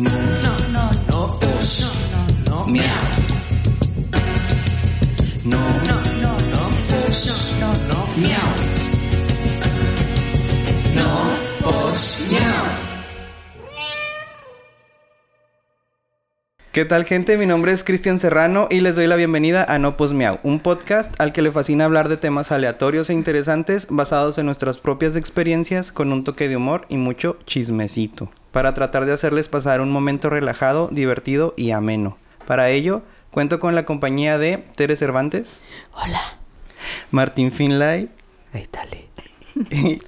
No, no, no, no, no, no, miau. No, no, no, no, miau. No, miau. ¿Qué tal gente? Mi nombre es Cristian Serrano y les doy la bienvenida a No Pos Miau, un podcast al que le fascina hablar de temas aleatorios e interesantes basados en nuestras propias experiencias con un toque de humor y mucho chismecito, para tratar de hacerles pasar un momento relajado, divertido y ameno. Para ello, cuento con la compañía de Tere Cervantes, Hola. Martín Finlay Ahí dale. y,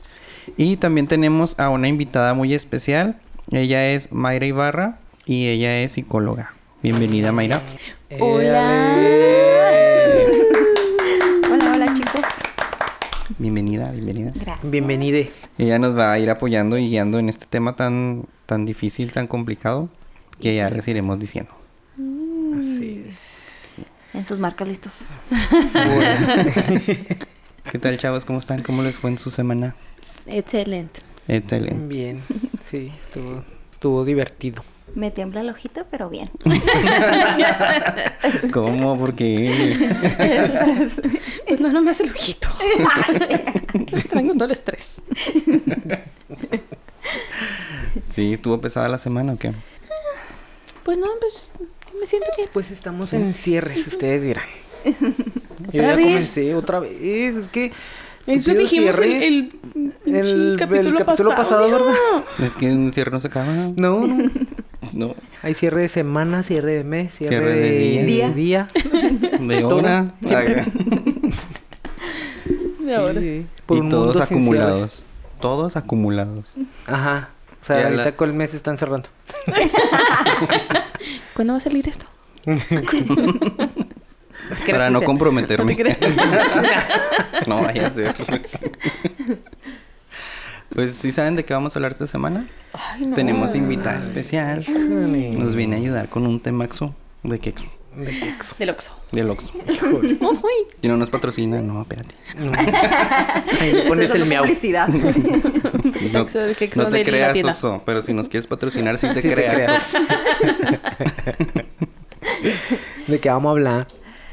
y también tenemos a una invitada muy especial. Ella es Mayra Ibarra y ella es psicóloga. Bienvenida Mayra. Hola. Hola, hola chicos. Bienvenida, bienvenida. Gracias. Bienvenide. Ella nos va a ir apoyando y guiando en este tema tan, tan difícil, tan complicado, que ya les iremos diciendo. Así es. En sus marcas listos. ¿Qué tal, chavos? ¿Cómo están? ¿Cómo les fue en su semana? Excelente. Excelente. Bien. Sí, estuvo, estuvo divertido. Me tiembla el ojito, pero bien. ¿Cómo? ¿Por qué? Pues no, no me hace el ojito. Traigo todo el estrés. Sí, ¿estuvo pesada la semana o qué? Pues no, pues yo me siento bien. Pues estamos en cierres, ustedes dirán. Yo ¿Otra ya vez? comencé otra vez. Es que. Eso dijimos el, cierre. el, El- el capítulo, el capítulo pasado, ¿no? ¿verdad? Es que un cierre no se acaba. No, no. No. Hay cierre de semana, cierre de mes, cierre, Cierre de de, día. día. De hora. Siempre. De ahora. Sí, por Y un todos mundo sin acumulados. Todos acumulados. Ajá. O sea, Ya ahorita la- con el mes están cerrando. ¿Cuándo va a salir esto? Para no comprometerme. No no vaya a ser. Pues sí saben de qué vamos a hablar esta semana. Ay, no. Tenemos invitada especial. Nos viene a ayudar con un temaxo. ¿De qué? exo? De quexo. Del Oxxo. Del. Híjole. Ay, Y no nos patrocina, no, espérate. Ahí le pones el miau. publicidad. Sí, no, te De creas. Oxxo, pero si nos quieres patrocinar, sí te Sí te creas. ¿De qué vamos a hablar?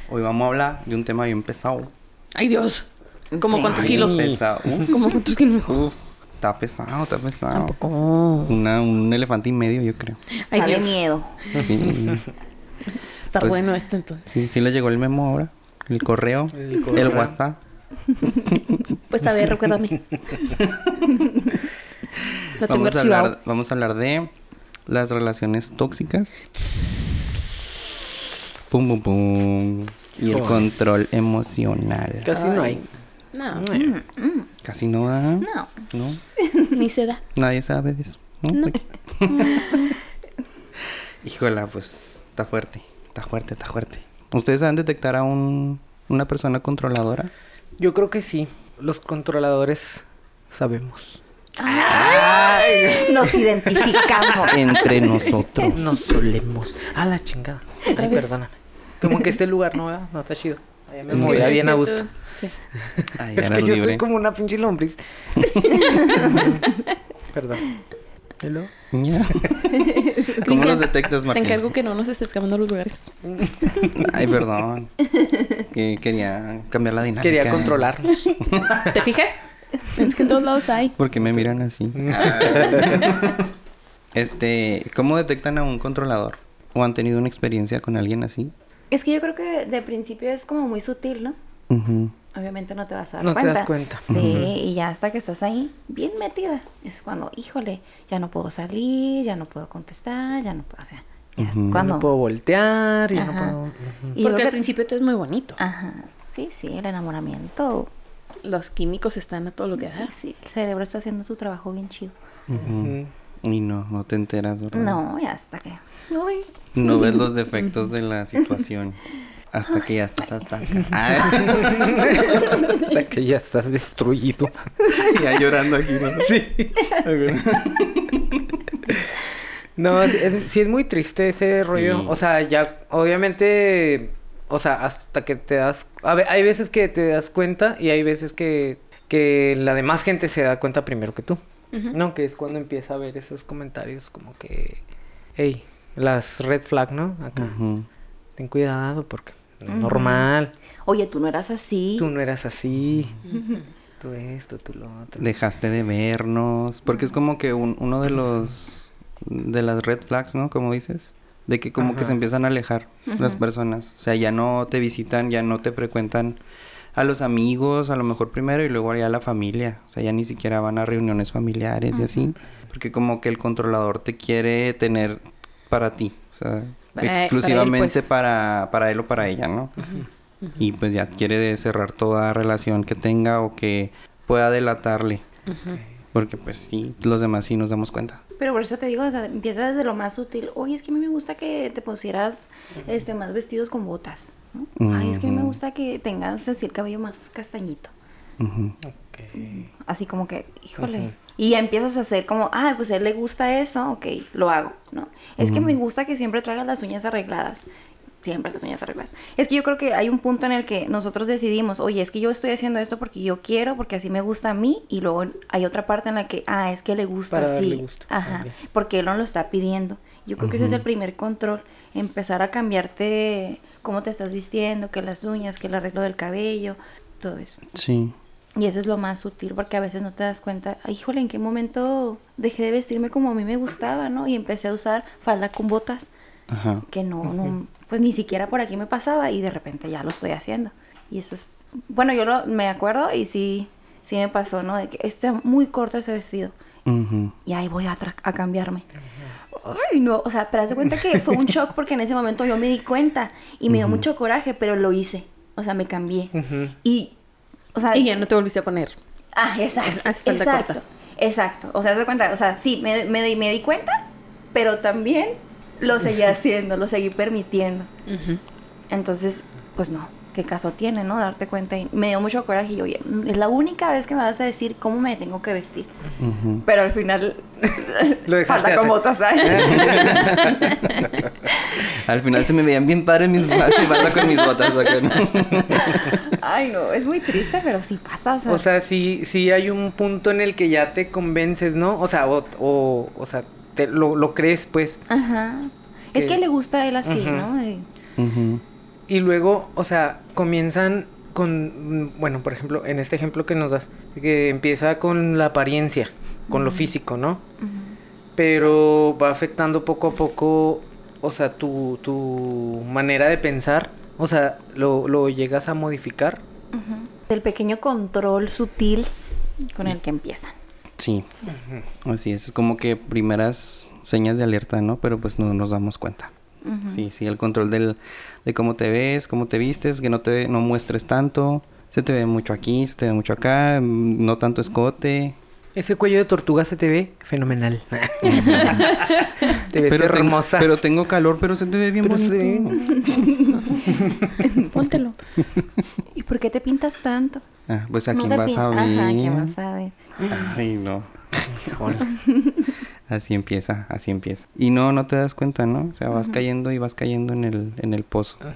Hoy vamos a hablar de un tema bien pesado. Ay, Dios. ¿Cómo Sí. cuántos kilos? pesado. Uf, ¿Cómo cuántos kilos? uf, está pesado, está pesado. Tampoco. Una, un elefante y medio, yo creo. Ay, Dios. miedo. Sí, Está Pues- bueno esto entonces. sí, sí le llegó el memo ahora. El correo, El el, correo. WhatsApp. Pues a ver, recuérdame. Lo tengo Vamos a, archivado. hablar, vamos a hablar de las relaciones tóxicas. Pum, pum, pum. Y el Oh. control emocional. Casi no hay. No, Casi no da. No. No. ni se da. Nadie sabe de eso. ¿no? Híjola, pues está fuerte. Está fuerte, está fuerte. ¿Ustedes saben detectar a un, una persona controladora? Yo creo que sí. Los controladores sabemos. Nos identificamos. Entre nosotros. Nos solemos. A la chingada. Ay, perdóname. Como que este lugar no, ¿verdad? no está chido. Allá me movía bien a gusto. Sí. Ay, Es que yo libre. soy como una pinche lombriz. Perdón. Ya. ¿Cómo los detectas, Te Martín? encargo que no nos estés cambiando los lugares. Ay, perdón. Es que quería cambiar la dinámica. Quería controlarnos. ¿Te fijas? Es que en todos lados hay. ¿Por qué me miran así? este, ¿cómo detectan a un controlador? ¿O han tenido una experiencia con alguien así? Es que yo creo que de principio es como muy sutil, ¿no? Ujú. Obviamente no te vas a dar No te cuenta. das cuenta. Sí, y ya hasta que estás ahí, bien metida, es cuando, híjole, ya no puedo salir, ya no puedo contestar, ya no puedo, o sea, ya es cuando... No puedo voltear. Ya no puedo... Y Porque al que- principio todo es muy bonito. Ajá, sí, sí, el enamoramiento, Los químicos están a todo lo que sí, da. sí, el cerebro está haciendo su trabajo bien chido. Y no, no te enteras, ¿verdad? No, ya hasta que... Ay. No ves los defectos de la situación. Hasta que ya estás hasta acá. Ay, Hasta que ya estás destruido. ya llorando aquí, ¿no? Sí. No, es- es- sí es muy triste ese Sí. rollo. O sea, ya, obviamente, o sea, hasta que te das... A ver, hay veces que te das cuenta y hay veces que, que la demás gente se da cuenta primero que tú. No, que es cuando empieza a ver esos comentarios como que hey, las red flag, ¿no? Acá. Ten cuidado porque normal. Oye, tú no eras así. Tú no eras así. Tú esto, tú lo otro. Dejaste de vernos. Porque es como que un- uno de los. de las red flags, ¿no? Como dices. De que como que se empiezan a alejar las personas. O sea, ya no te visitan, ya no te frecuentan a los amigos, a lo mejor primero y luego ya a la familia. O sea, ya ni siquiera van a reuniones familiares y así. Porque como que el controlador te quiere tener para ti. O sea, Para- para él, exclusivamente pues. para, para él o para ella, ¿no? Y pues ya quiere de cerrar toda relación que tenga o que pueda delatarle. Porque pues sí, los demás sí nos damos cuenta. Pero por eso te digo, o sea, empieza desde lo más sutil. Oye, es que a mí me gusta que te pusieras este, más vestidos con botas. ¿no? Ay, es que a mí me gusta que tengas así el cabello más castañito. Ujú. Ok. Así como que, híjole. Y ya empiezas a hacer como, ah, pues a él le gusta eso, ok, lo hago, ¿no? Es que me gusta que siempre traigas las uñas arregladas. Siempre las uñas arregladas. Es que yo creo que hay un punto en el que nosotros decidimos, oye, es que yo estoy haciendo esto porque yo quiero, porque así me gusta a mí. Y luego hay otra parte en la que, ah, es que le gusta Para así. gusto, Ajá. Porque él no lo está pidiendo. Yo creo que ese es el primer control. Empezar a cambiarte cómo te estás vistiendo, que las uñas, que el arreglo del cabello, todo eso. Sí. Y eso es lo más sutil porque a veces no te das cuenta, "Ay, híjole, ¿en qué momento dejé de vestirme como a mí me gustaba, no? Y empecé a usar falda con botas, Ajá. que no, no, pues ni siquiera por aquí me pasaba y de repente ya lo estoy haciendo. Y eso es, bueno, yo lo, me acuerdo y sí, sí me pasó, ¿no? De que está muy corto ese vestido Ujú. y ahí voy a, a cambiarme. Ay, no, o sea, pero haz de cuenta que fue un shock porque en ese momento yo me di cuenta y me dio mucho coraje, pero lo hice, o sea, me cambié. Y, o sea, Y ya no te volviste a poner. Ah, exacto. Hace falta exacto. corta. Exacto. O sea, te das cuenta, o sea, sí, me, me, di- me di cuenta, pero también lo seguí haciendo, lo seguí permitiendo. Entonces, pues no, qué caso tiene, ¿no? Darte cuenta. Y me dio mucho coraje y oye, es la única vez que me vas a decir cómo me tengo que vestir. Pero al final, Lo falta como botas, ¿sabes? Al final se me veían bien padres mis botas, mi falda con mis botas acá, ¿no? Ay, no, es muy triste, pero sí pasa. O sea, O sea, sí, sí hay un punto en el que ya te convences, ¿no? O sea, o, o, o sea, te, lo, lo crees, pues. ajá. Es que- le gusta a él así. ¿no? Y-. Y luego, o sea, comienzan con, bueno, por ejemplo, en este ejemplo que nos das, que empieza con la apariencia, con lo físico, ¿no? Pero va afectando poco a poco, o sea, tu, tu manera de pensar, o sea, lo, lo llegas a modificar. El pequeño control sutil con el que empiezan. Sí. Así es. Es como que primeras señas de alerta, ¿no? Pero pues no nos damos cuenta. Sí, sí, el control del, de cómo te ves, cómo te vistes, que no te no muestres tanto. Se te ve mucho aquí, se te ve mucho acá, mm, no tanto escote. Ese cuello de tortuga se te ve fenomenal. te ves Pero, tengo, hermosa. pero tengo calor, pero se te ve bien Pero bonito. Póntelo. ¿Y por qué te pintas tanto? Ah, pues a No quién vas a ver. Ajá, ¿quién vas a ver? Ay, no. Así empieza, así empieza. Y no, no te das cuenta, ¿no? O sea, vas cayendo y vas cayendo en el, en el pozo. Ajá.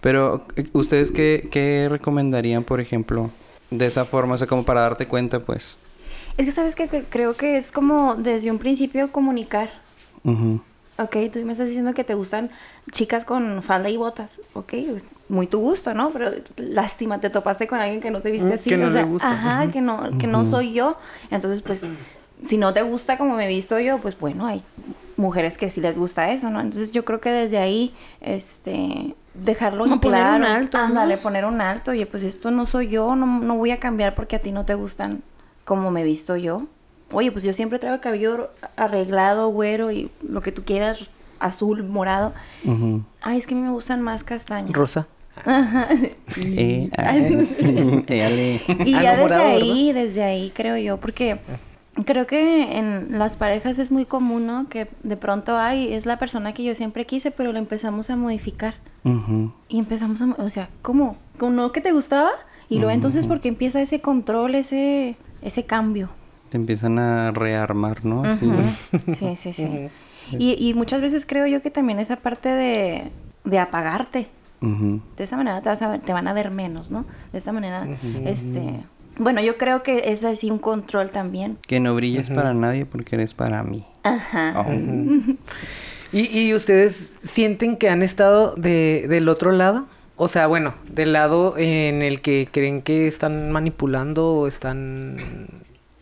Pero, eh, ¿ustedes qué, qué recomendarían, por ejemplo, de esa forma? O sea, como para darte cuenta, pues. Es que sabes que, que creo que es como desde un principio comunicar. Ujú. Ok, tú me estás diciendo que te gustan chicas con falda y botas. Ok, pues, muy tu gusto, ¿no? Pero lástima, te topaste con alguien que no se viste Mm, así. que no o le sea, gusta. Ajá, que no, que no soy yo. Entonces, pues, si no te gusta como me he visto yo, pues bueno, hay mujeres que sí les gusta eso, ¿no? Entonces yo creo que desde ahí, este, dejarlo en Como poner un alto, ¿no? Ándale, poner un alto. Oye, pues esto no soy yo, no, no voy a cambiar porque a ti no te gustan como me he visto yo. Oye, pues yo siempre traigo el cabello arreglado, güero y lo que tú quieras, azul, morado. Ay, es que a mí me gustan más castaños. Rosa. Ajá. Eh, eh, ale. Y Ah, ya no, desde morado, ahí, desde ahí creo yo, porque creo que en las parejas es muy común, ¿no? Que de pronto, ay, es la persona que yo siempre quise, pero la empezamos a modificar. Ujú. Y empezamos a, o sea, ¿cómo? ¿Cómo no que te gustaba? Y luego entonces porque empieza ese control, ese, ese cambio. Te empiezan a rearmar, ¿no? Así. Ujú. Sí, sí, sí. Y, y muchas veces creo yo que también esa parte de, de apagarte. De esa manera te, vas a ver- te van a ver menos, ¿no? De esta manera, este... Bueno, yo creo que es así un control también. Que no brilles para nadie porque eres para mí. Ajá. Oh. ¿Y, y ustedes sienten que han estado de, del otro lado? O sea, bueno, del lado en el que creen que están manipulando o están...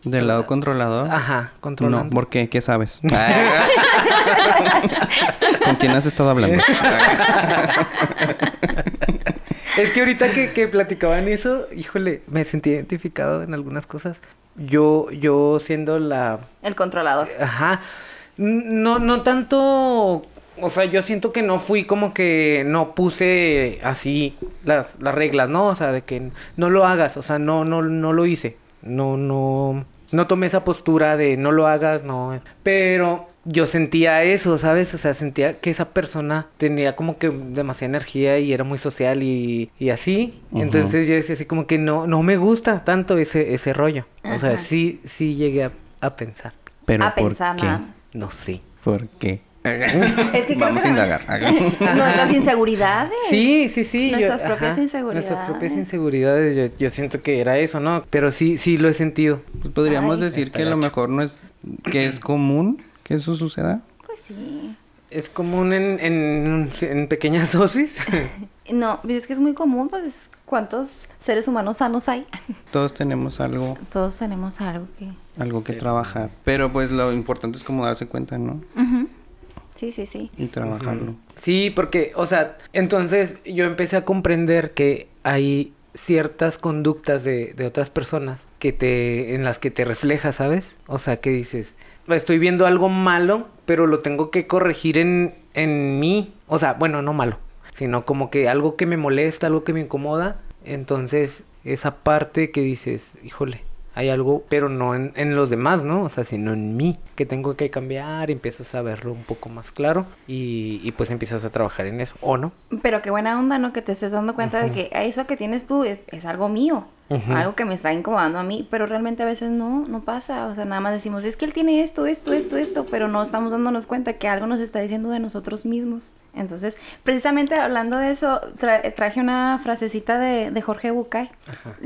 ¿Del lado controlador? Ajá, controlando. No, ¿por qué? ¿Qué sabes? ¿Con quién has estado hablando? Es que ahorita que, que platicaban eso, híjole, me sentí identificado en algunas cosas. Yo, yo siendo la... El controlador. Ajá. No, no tanto... O sea, yo siento que no fui como que no puse así las, las reglas, ¿no? O sea, de que no lo hagas, o sea, no, no, no lo hice. No, no, no tomé esa postura de no lo hagas, no. Pero yo sentía eso, ¿sabes? O sea, sentía que esa persona tenía como que demasiada energía y era muy social y, y así. Entonces yo decía así como que no, no me gusta tanto ese, ese rollo. O sea, sí, sí llegué a, a pensar. ¿Pero a por pensar qué? nada más. No sé. ¿Por qué? Es que creo Vamos que a indagar. Nuestras inseguridades. Sí, sí, sí. yo- Nuestras propias ajá, inseguridades. Nuestras propias inseguridades. Yo, yo siento que era eso, ¿no? Pero sí, sí lo he sentido. Pues podríamos Ay. decir que a lo mejor no es... Que es común que eso suceda. Pues sí. Es común en, en, en pequeñas dosis. No, pues es que es muy común, pues ¿cuántos seres humanos sanos hay? Todos tenemos algo, Todos tenemos algo que... algo que trabajar. Pero pues lo importante es como darse cuenta, ¿no? Sí, sí, sí. Y trabajarlo. Sí, porque, o sea, entonces yo empecé a comprender que hay ciertas conductas de, de otras personas que te, en las que te reflejas, ¿sabes? O sea, que dices, estoy viendo algo malo, pero lo tengo que corregir en, en mí. O sea, bueno, no malo, sino como que algo que me molesta, algo que me incomoda. Entonces, esa parte que dices, híjole, hay algo, pero no en, en los demás, ¿no? O sea, sino en mí, que tengo que cambiar, empiezas a verlo un poco más claro y, y pues empiezas a trabajar en eso, ¿o no? Pero qué buena onda, ¿no? Que te estés dando cuenta de que eso que tienes tú es, es algo mío. Algo que me está incomodando a mí, pero realmente a veces no, no pasa. O sea, nada más decimos, es que él tiene esto, esto, esto, esto, pero no estamos dándonos cuenta que algo nos está diciendo de nosotros mismos. Entonces, precisamente hablando de eso, tra- traje una frasecita de, de Jorge Bucay.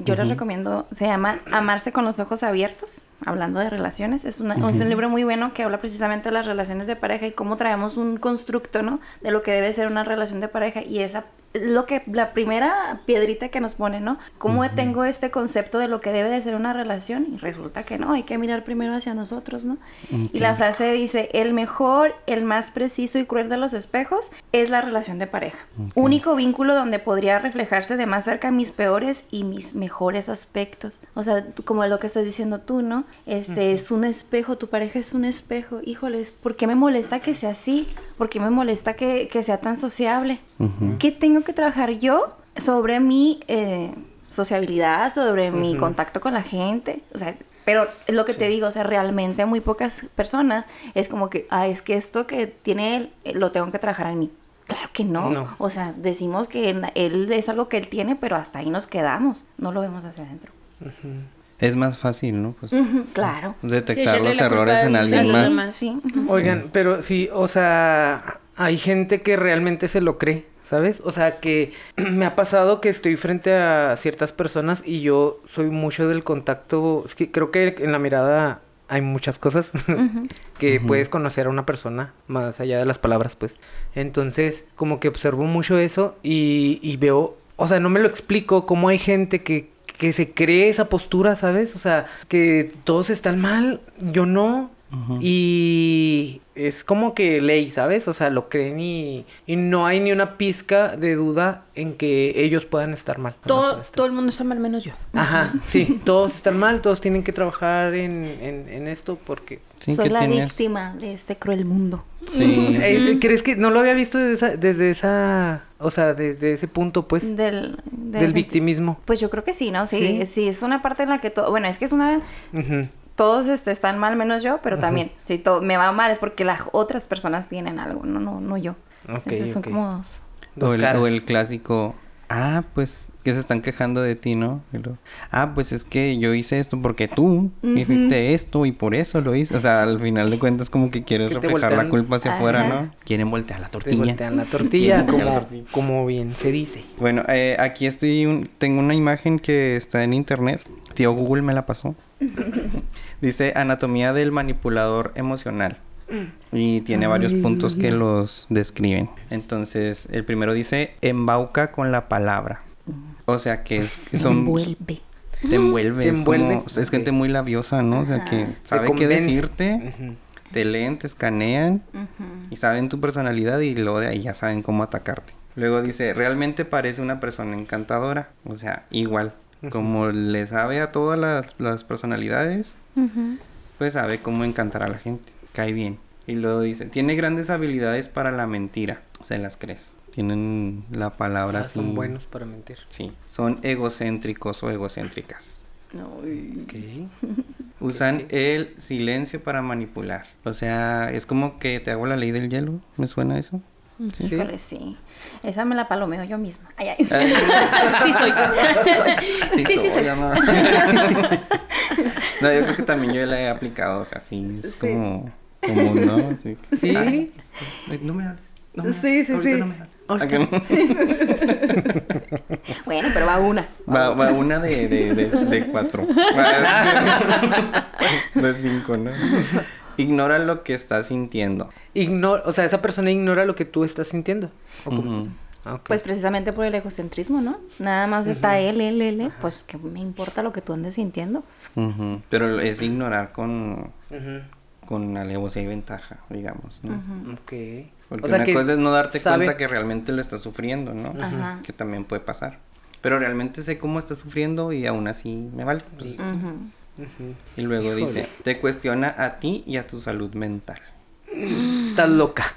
Yo les recomiendo, se llama Amarse con los ojos abiertos, hablando de relaciones. Es, una- es un libro muy bueno que habla precisamente de las relaciones de pareja y cómo traemos un constructo, ¿no? De lo que debe ser una relación de pareja y esa lo que la primera piedrita que nos pone, ¿no? ¿Cómo tengo este concepto de lo que debe de ser una relación? Y resulta que no, hay que mirar primero hacia nosotros, ¿no? Y la frase dice, el mejor, el más preciso y cruel de los espejos es la relación de pareja. Único vínculo donde podría reflejarse de más cerca mis peores y mis mejores aspectos. O sea, como lo que estás diciendo tú, ¿no? Este es un espejo, tu pareja es un espejo. Híjoles, ¿por qué me molesta que sea así? ¿Por qué me molesta que, que sea tan sociable? ¿Qué tengo que trabajar yo sobre mi eh, sociabilidad, sobre mi contacto con la gente? O sea, pero es lo que te digo, o sea, realmente muy pocas personas es como que, ah, es que esto que tiene él, eh, lo tengo que trabajar en mí. Claro que no. No. O sea, decimos que él es algo que él tiene, pero hasta ahí nos quedamos. No lo vemos hacia adentro. Es más fácil, ¿no? Pues claro. detectar los errores en alguien más. Sí. Oigan, pero sí, o sea, hay gente que realmente se lo cree, ¿sabes? O sea, que me ha pasado que estoy frente a ciertas personas y yo soy mucho del contacto, es que creo que en la mirada hay muchas cosas que puedes conocer a una persona más allá de las palabras, pues. Entonces, como que observo mucho eso y, y veo, o sea, no me lo explico cómo hay gente que, que se cree esa postura, ¿sabes? O sea, que todos están mal, yo no. Y es como que ley, ¿sabes? O sea, lo creen y, y no hay ni una pizca de duda en que ellos puedan estar mal. Todo, todo el mundo está mal menos yo. Ajá, sí, todos están mal, todos tienen que trabajar en, en, en esto porque... Sí, Soy la tienes- víctima de este cruel mundo. Sí. Eh, ¿Crees que no lo había visto desde esa, desde esa o sea, desde ese punto, pues, Del, de del victimismo? Pues yo creo que sí, ¿no? Sí, ¿Sí? sí, es una parte en la que todo, bueno, es que es una, Ujú. Todos este, están mal menos yo, pero también, si todo me va mal es porque las otras personas tienen algo, no, no, no yo. Ok, Entonces son como dos. Dos o, el, caras. o el clásico, ah, pues que se están quejando de ti, ¿no? Ah, pues es que yo hice esto porque tú hiciste esto y por eso lo hice. O sea, al final de cuentas como que quieres reflejar la culpa hacia afuera. ¿no? Quieren voltear la Te tortilla. voltean la tortilla, Quieren voltear la como, tortilla. como bien se dice. Bueno, eh, aquí estoy, un- tengo una imagen que está en internet. Tío Google me la pasó. Dice Anatomía del manipulador emocional. Y tiene varios puntos que los describen. Entonces, el primero dice, embauca con la palabra. O sea, que es, que son... Envuelve. Te envuelve. Te es, como- es gente muy labiosa, ¿no? O sea, que sabe qué decirte, te leen, te escanean y saben tu personalidad y luego de ahí ya saben cómo atacarte. Luego dice, realmente parece una persona encantadora. O sea, igual. Como le sabe a todas las, las personalidades, pues sabe cómo encantar a la gente. Cae bien. Y luego dice, tiene grandes habilidades para la mentira. Se las crees. Tienen la O palabra sea, son buenos para mentir. Sí. Son egocéntricos o egocéntricas. Ok. Usan el silencio para manipular. O sea, es como que te hago la ley del hielo. ¿Me suena eso? Sí. Híjole, sí. Esa me la palomeo yo misma. Ay, ay. Sí soy. Sí, sí soy. no. no, yo creo que también yo la he aplicado. O sea, sí, es como, como ¿no? Así que- ¿Sí? Ay, no me hables. No me Sí, sí, ahorita sí. no me hables. Bueno, pero va una. Va, va una de, de, de, de cuatro. Va- de cinco, ¿no? Ignora lo que estás sintiendo. Ignora, o sea, esa persona ignora lo que tú estás sintiendo. ¿O cómo? Ujú. Ah. Pues precisamente por el egocentrismo, ¿no? Nada más está él, él, él, él. Pues que me importa lo que tú andes sintiendo. Pero es ignorar con, Ujú. con alevosía y ventaja, digamos, ¿no? Ok. Porque o sea una que cosa es no darte sabe- cuenta que realmente lo estás sufriendo, ¿no? Ajá. Que también puede pasar. Pero realmente sé cómo estás sufriendo y aún así me vale. pues, Y luego Híjole. dice, te cuestiona a ti y a tu salud mental. Estás loca.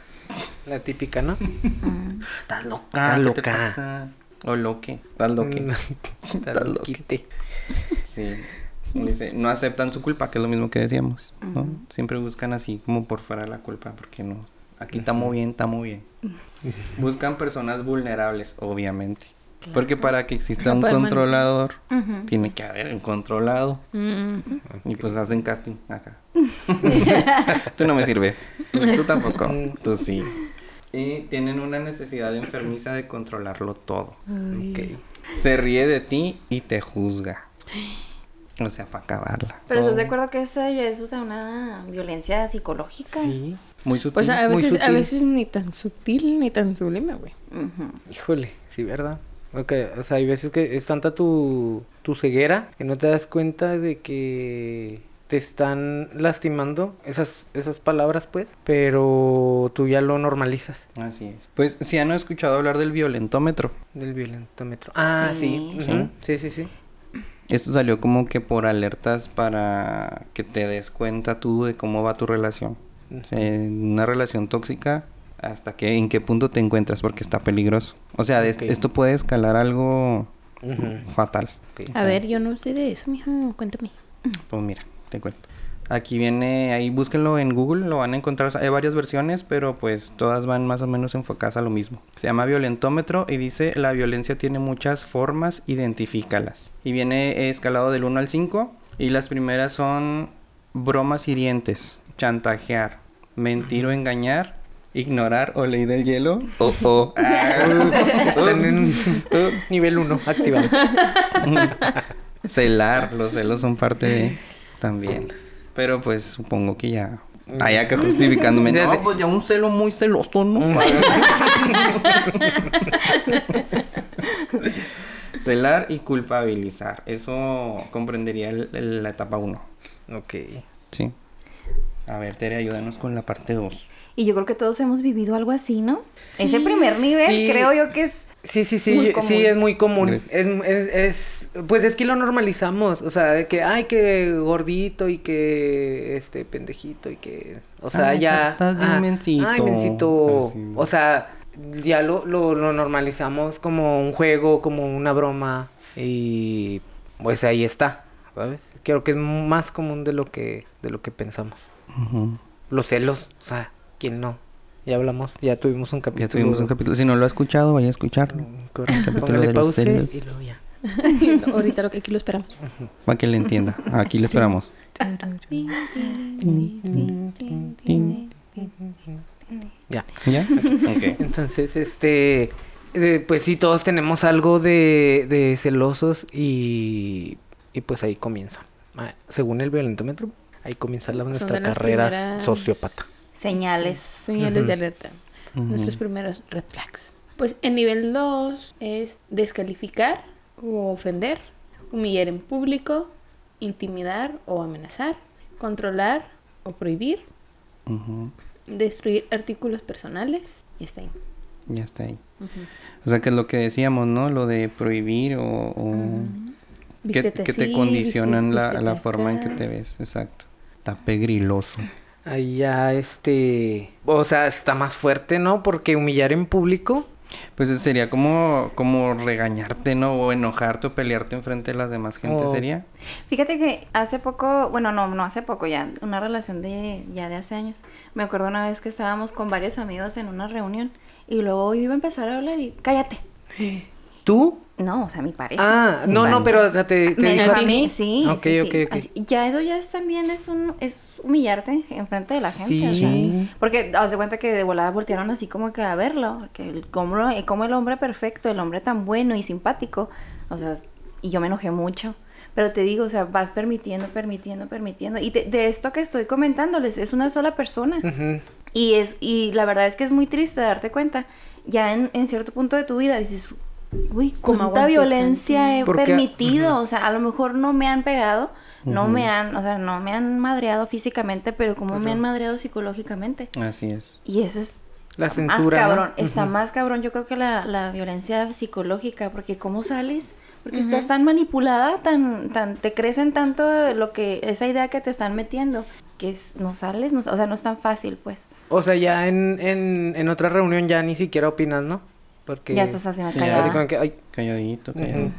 La típica, ¿no? Mm. Estás loca. Estás ¿qué te loca. O loque. Estás loque. Mm, Estás loquite. Sí. Dice, no aceptan su culpa, que es lo mismo que decíamos, ¿no? Siempre buscan así como por fuera la culpa, porque no. Aquí estamos bien, estamos bien. Buscan personas vulnerables, obviamente. Porque para que exista un controlador, tiene que haber un controlado. Mm. Y pues hacen casting acá. Tú no me sirves. Pues tú tampoco. Tú sí. Y tienen una necesidad enfermiza de controlarlo todo. Ok. Se ríe de ti y te juzga. O sea, para acabarla. Pero Todo ¿estás de acuerdo que esa ya es o sea, una violencia psicológica? Sí. Muy sutil. Pues a Muy veces, a veces ni tan sutil ni tan sublime, güey. Híjole, sí, ¿verdad? Ok, o sea, hay veces que es tanta tu, tu ceguera que no te das cuenta de que te están lastimando esas, esas palabras, pues, pero tú ya lo normalizas Así es. Pues si han escuchado hablar del violentómetro. del violentómetro. Ah, sí. Sí. Sí, sí, sí. Esto salió como que por alertas para que te des cuenta tú de cómo va tu relación. En una relación tóxica, hasta que, en qué punto te encuentras, porque está peligroso. O sea, de esto puede escalar algo fatal. A ver, yo no sé de eso, mija. Cuéntame. Pues mira, te cuento. Aquí viene, ahí búsquenlo en Google, lo van a encontrar. Hay varias versiones, pero pues todas van más o menos enfocadas a lo mismo. Se llama violentómetro y dice, la violencia tiene muchas formas, identifícalas. Y viene escalado del 1 al 5 y las primeras son bromas hirientes, chantajear, mentir o engañar, ignorar o ley del hielo o o. Están en nivel 1 activado. Celar, los celos son parte de también. Pero pues supongo que ya. Ay, acá justificándome. No, pues ya un celo muy celoso, ¿no? Celar y culpabilizar. Eso comprendería el- el- la etapa 1. ok. Sí. A ver, Tere, ayúdanos con la parte 2. Y yo creo que todos hemos vivido algo así, ¿no? Sí. Ese primer nivel Sí. creo yo que es... Sí, sí, sí, Muy sí, es muy común. Es, es, es- pues es que lo normalizamos, o sea, de que, ay, que gordito y que, este, pendejito y que, o sea, Ay, ya. estás bien ah, mencito. Ay, mencito. Así. O sea, ya lo, lo, lo normalizamos como un juego, como una broma y, pues ahí está, ¿sabes? Creo que es más común de lo que, de lo que pensamos. Los celos, o sea, ¿quién no? Ya hablamos, ya tuvimos un capítulo. Ya tuvimos un capítulo. Si no lo ha escuchado, vaya a escucharlo. Correcto. capítulo Póngale de los pause celos. y luego ya. Ahorita lo que aquí lo esperamos. Para que le entienda. Aquí le esperamos. Ya. ¿Ya? Ok. Entonces, este, eh, pues sí, todos tenemos algo de, de celosos y, y pues ahí comienza. Ah, Según el violentómetro, ahí comienza la, nuestra carrera primeras- sociópata. Señales. Sí, señales de alerta. Nuestros primeros red flags. Pues el nivel 2 es descalificar o ofender, humillar en público, intimidar o amenazar, controlar o prohibir, destruir artículos personales y está ahí. Ya está ahí. O sea, que es lo que decíamos, ¿no? Lo de prohibir o... o que, te condicionan vístete- la, vístete la forma en que te ves. Exacto. Está pegriloso. Ahí ya, este... O sea, está más fuerte, ¿no? Porque humillar en público... Pues sería como, como regañarte, ¿no? O enojarte o pelearte enfrente de las demás gente, O- ¿sería? Fíjate que hace poco, bueno, no, no hace poco ya, una relación de ya de hace años. Me acuerdo una vez que estábamos con varios amigos en una reunión y luego yo iba a empezar a hablar y cállate. ¿Tú? No, o sea, mi pareja. Ah, no, no, pero o sea, te, te dijo a mí, sí, Ok, sí, sí. ok, ok. Así- ya eso ya es también es un es humillarte en, en frente de la gente, o sea, Sí. porque haz de cuenta que de volada voltearon así como que a verlo, porque el, como, como el hombre perfecto, el hombre tan bueno y simpático, o sea, y yo me enojé mucho. Pero te digo, o sea, vas permitiendo, permitiendo, permitiendo. Y de, de esto que estoy comentándoles, es una sola persona. Y es, y la verdad es que es muy triste darte cuenta. Ya en, en cierto punto de tu vida dices, uy, ¿Cómo cuánta violencia he Porque- permitido. O sea, a lo mejor no me han pegado, no me han, o sea, no me han madreado físicamente, pero como me han madreado psicológicamente. Así es. Y eso es La más censura, ¿no? cabrón, está más cabrón yo creo que la, la violencia psicológica, porque ¿cómo sales? Porque estás tan manipulada, tan, tan, te crecen tanto lo que, esa idea que te están metiendo, que es, no sales, no- o sea, no es tan fácil, pues. O sea, ya en, en, en otra reunión ya ni siquiera opinas, ¿no? Porque... Ya estás haciendo callada. Así como que, ay, Calladito, calladito.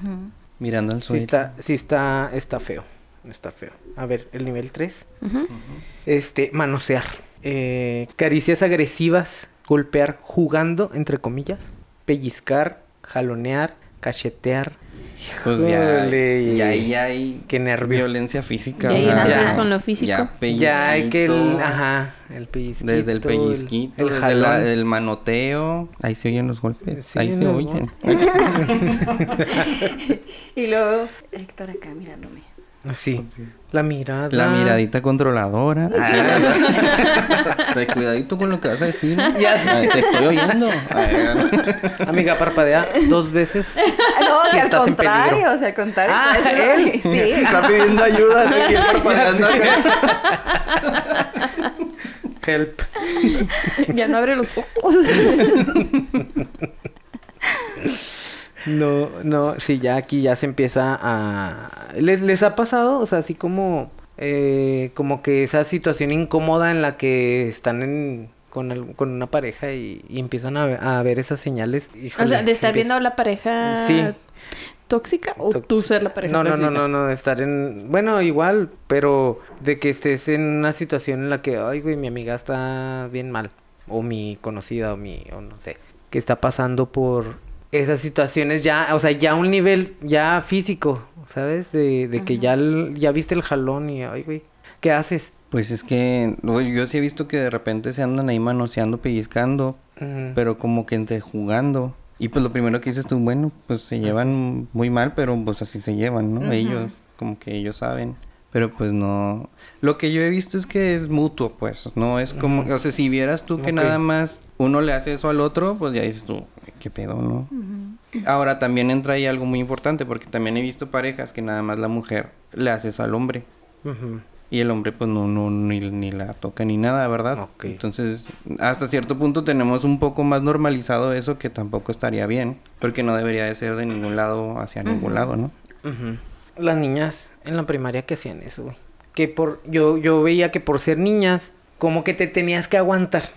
Mirando al sí suelo. está, sí está, está feo. Está feo. A ver, el nivel 3. Ujú. Este, manosear. Eh, caricias agresivas, golpear jugando, entre comillas. Pellizcar, jalonear, cachetear. Pues ya, ya ahí hay Qué nervio. violencia física. Ya o ahí sea, ya- con lo físico. Ya Ya hay que el, ajá, el pellizquito. Desde el pellizquito, el, desde jalón. la- el manoteo. Ahí se oyen los golpes. Sí, ahí se oyen. Y luego, Héctor acá mirándome. Sí, la mirada. La miradita controladora. Ay, cuidadito con lo que vas a decir. Ay, te estoy oyendo. Ay, Amiga, parpadea dos veces. No, o Si sea, al estás en contrario, peligro. o sea, al contrario. Ah, está él. Sí. Está pidiendo ayuda, ¿no? Él parpadeando acá. Help. ya no abre los ojos. No, no, sí, ya aquí ya se empieza a... ¿Les, les ha pasado? O sea, así como... eh, como que esa situación incómoda en la que están en, con, con una pareja y, y empiezan a, a ver esas señales. o sea, de estar empieza- viendo a la pareja Sí. tóxica o Tóxica. tú ser la pareja No, no, no, tóxica. no, no, de estar en... Bueno, igual, pero de que estés en una situación en la que, ay, güey, mi amiga está bien mal. O mi conocida, o mi, o no sé. Que está pasando por esas situaciones ya, o sea, ya un nivel ya físico, ¿sabes? De, de que ya, ya viste el jalón y, ay, güey, ¿qué haces? Pues es que yo sí he visto que de repente se andan ahí manoseando, pellizcando, pero como que entre jugando. Y pues lo primero que dices tú, bueno, pues se llevan muy mal, pero pues así se llevan, ¿no? Ellos, como que ellos saben. Pero pues no. Lo que yo he visto es que es mutuo, pues. No es como. O sea, si vieras tú que nada más uno le hace eso al otro, pues ya dices tú, ¿qué pedo, no? Ahora también entra ahí algo muy importante, porque también he visto parejas que nada más la mujer le hace eso al hombre. ujú. Y el hombre pues no, no ni, ni la toca ni nada, ¿verdad? Ok. Entonces, hasta cierto punto tenemos un poco más normalizado eso que tampoco estaría bien, porque no debería de ser de ningún lado hacia ningún lado, ¿no? Las niñas en la primaria que hacían eso, güey. Que por, yo, yo veía que por ser niñas, como que te tenías que aguantar.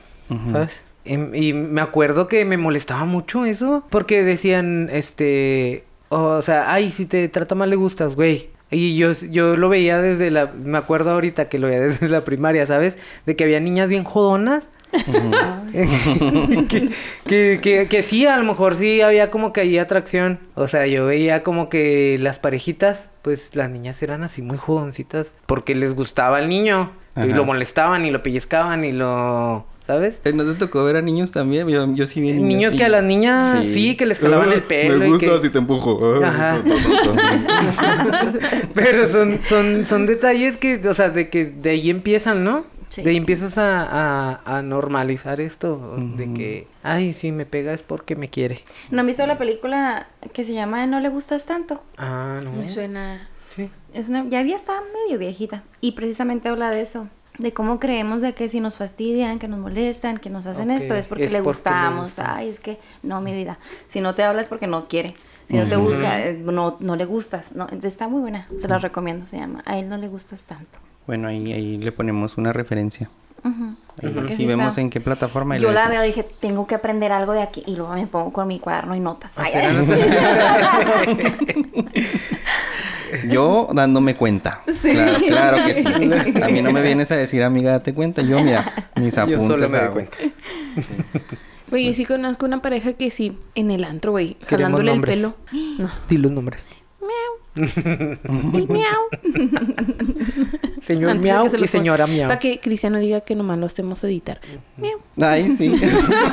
¿sabes? Em, Y, me acuerdo que me molestaba mucho eso, porque decían, este, o sea, ay, si te trata mal le gustas, güey. Y yo, yo lo veía desde la, me acuerdo ahorita que lo veía desde la primaria, ¿sabes? De que había niñas bien jodonas que, que, que, que sí, a lo mejor sí había como que ahí atracción. O sea, yo veía como que las parejitas, pues las niñas eran así muy jovencitas porque les gustaba el niño. Y lo molestaban y lo pellizcaban y lo... ¿Sabes? Eh, ¿No te tocó ver a niños también? Yo, yo sí vi niños. Niños y- que a las niñas sí, que les jalaban el pelo. Me y gusta que- si te empujo. Ajá. Pero son, son, son detalles que, o sea, de que de ahí empiezan, ¿no? Sí. De ahí empiezas a, a, a normalizar esto, de que, ay, si me pega es porque me quiere. ¿No han visto la película que se llama No le gustas tanto? Ah, no. Me suena. Sí. Es una, ya había estado medio viejita y precisamente habla de eso, de cómo creemos de que si nos fastidian, que nos molestan, que nos hacen esto es porque es le porque gustamos. gusta. Ay, es que no, mi vida. Si no te habla es porque no quiere. Si no te busca, eh, no, no le gustas. No, está muy buena. Se la recomiendo. Se llama A él no le gustas tanto. Bueno, ahí, ahí le ponemos una referencia. Porque si sí vemos en qué plataforma. y Yo la veo y dije, tengo que aprender algo de aquí. Y luego me pongo con mi cuaderno y notas. Ay, Hacer ay. Yo dándome cuenta. Claro, claro que sí. A mí no me vienes a decir, amiga, date cuenta. Yo, mira, mis Yo apuntes. solo me doy cuenta. Güey, yo sí conozco una pareja que sí, en el antro, güey, jalándole el pelo. No. Di los nombres. Y miau. Señor Antes Miau se y ponga- señora Miau. Para que Cristiano diga que nomás lo hacemos editar. Miau. Ay, sí.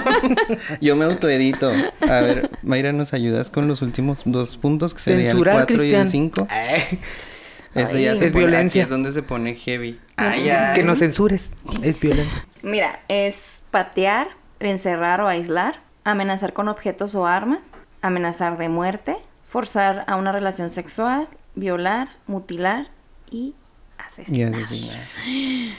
Yo me autoedito. A ver, Mayra, ¿nos ayudas con los últimos dos puntos? Que serían el Censurar, 4 y el Cristian. 5. Ay, Esto ya se Es pone, violencia. Aquí es donde se pone heavy. Ay, ay. que no censures. Es violento. Mira, es patear, encerrar o aislar, amenazar con objetos o armas, amenazar de muerte, forzar a una relación sexual, violar, mutilar y Y asesinar. asesinar.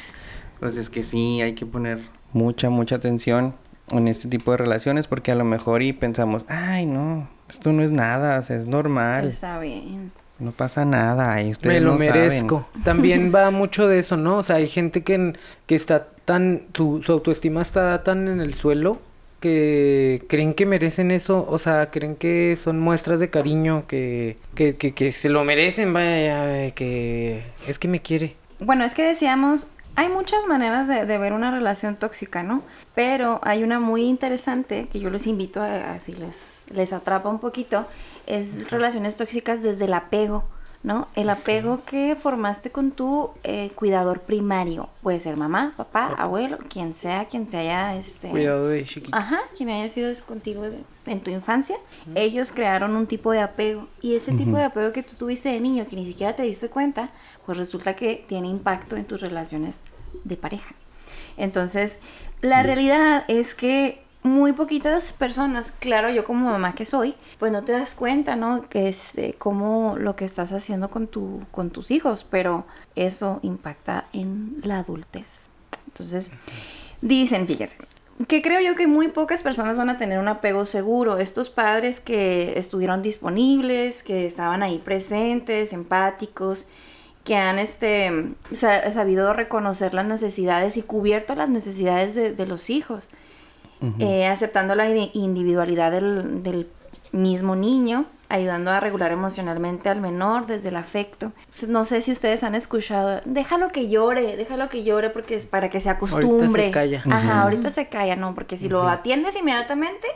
Pues es que sí, hay que poner mucha, mucha atención en este tipo de relaciones porque a lo mejor y pensamos, ay, no, esto no es nada, o sea, es normal, Está bien. no pasa nada, ay, ustedes Me lo no merezco. También va mucho de eso, ¿no? O sea, hay gente que, que está tan, su, su autoestima está tan en el suelo que creen que merecen eso, o sea, creen que son muestras de cariño, que, que, que, que se lo merecen, vaya, que es que me quiere. Bueno, es que decíamos, hay muchas maneras de, de ver una relación tóxica, ¿no? Pero hay una muy interesante que yo les invito a, a si les, les atrapa un poquito, es relaciones tóxicas desde el apego, ¿no? El apego que formaste con tu eh, cuidador primario. Puede ser mamá, papá, abuelo, quien sea, quien te haya... Este, Cuidado de chiquito. Ajá, quien haya sido contigo en tu infancia, ellos crearon un tipo de apego. Y ese tipo de apego que tú tuviste de niño, que ni siquiera te diste cuenta, pues resulta que tiene impacto en tus relaciones de pareja. Entonces, la realidad es que muy poquitas personas, claro, yo como mamá que soy, pues no te das cuenta, ¿no? Que es eh, como lo que estás haciendo con, tu, con tus hijos, pero eso impacta en la adultez. Entonces, dicen, fíjense, que creo yo que muy pocas personas van a tener un apego seguro. Estos padres que estuvieron disponibles, que estaban ahí presentes, empáticos, que han este, sa- sabido reconocer las necesidades y cubierto las necesidades de, de los hijos, eh, aceptando la indi- individualidad del, del mismo niño, ayudando a regular emocionalmente al menor desde el afecto. No sé si ustedes han escuchado, déjalo que llore, déjalo que llore porque es para que se acostumbre. calla. Ajá, ahorita se calla, no, porque si lo atiendes inmediatamente,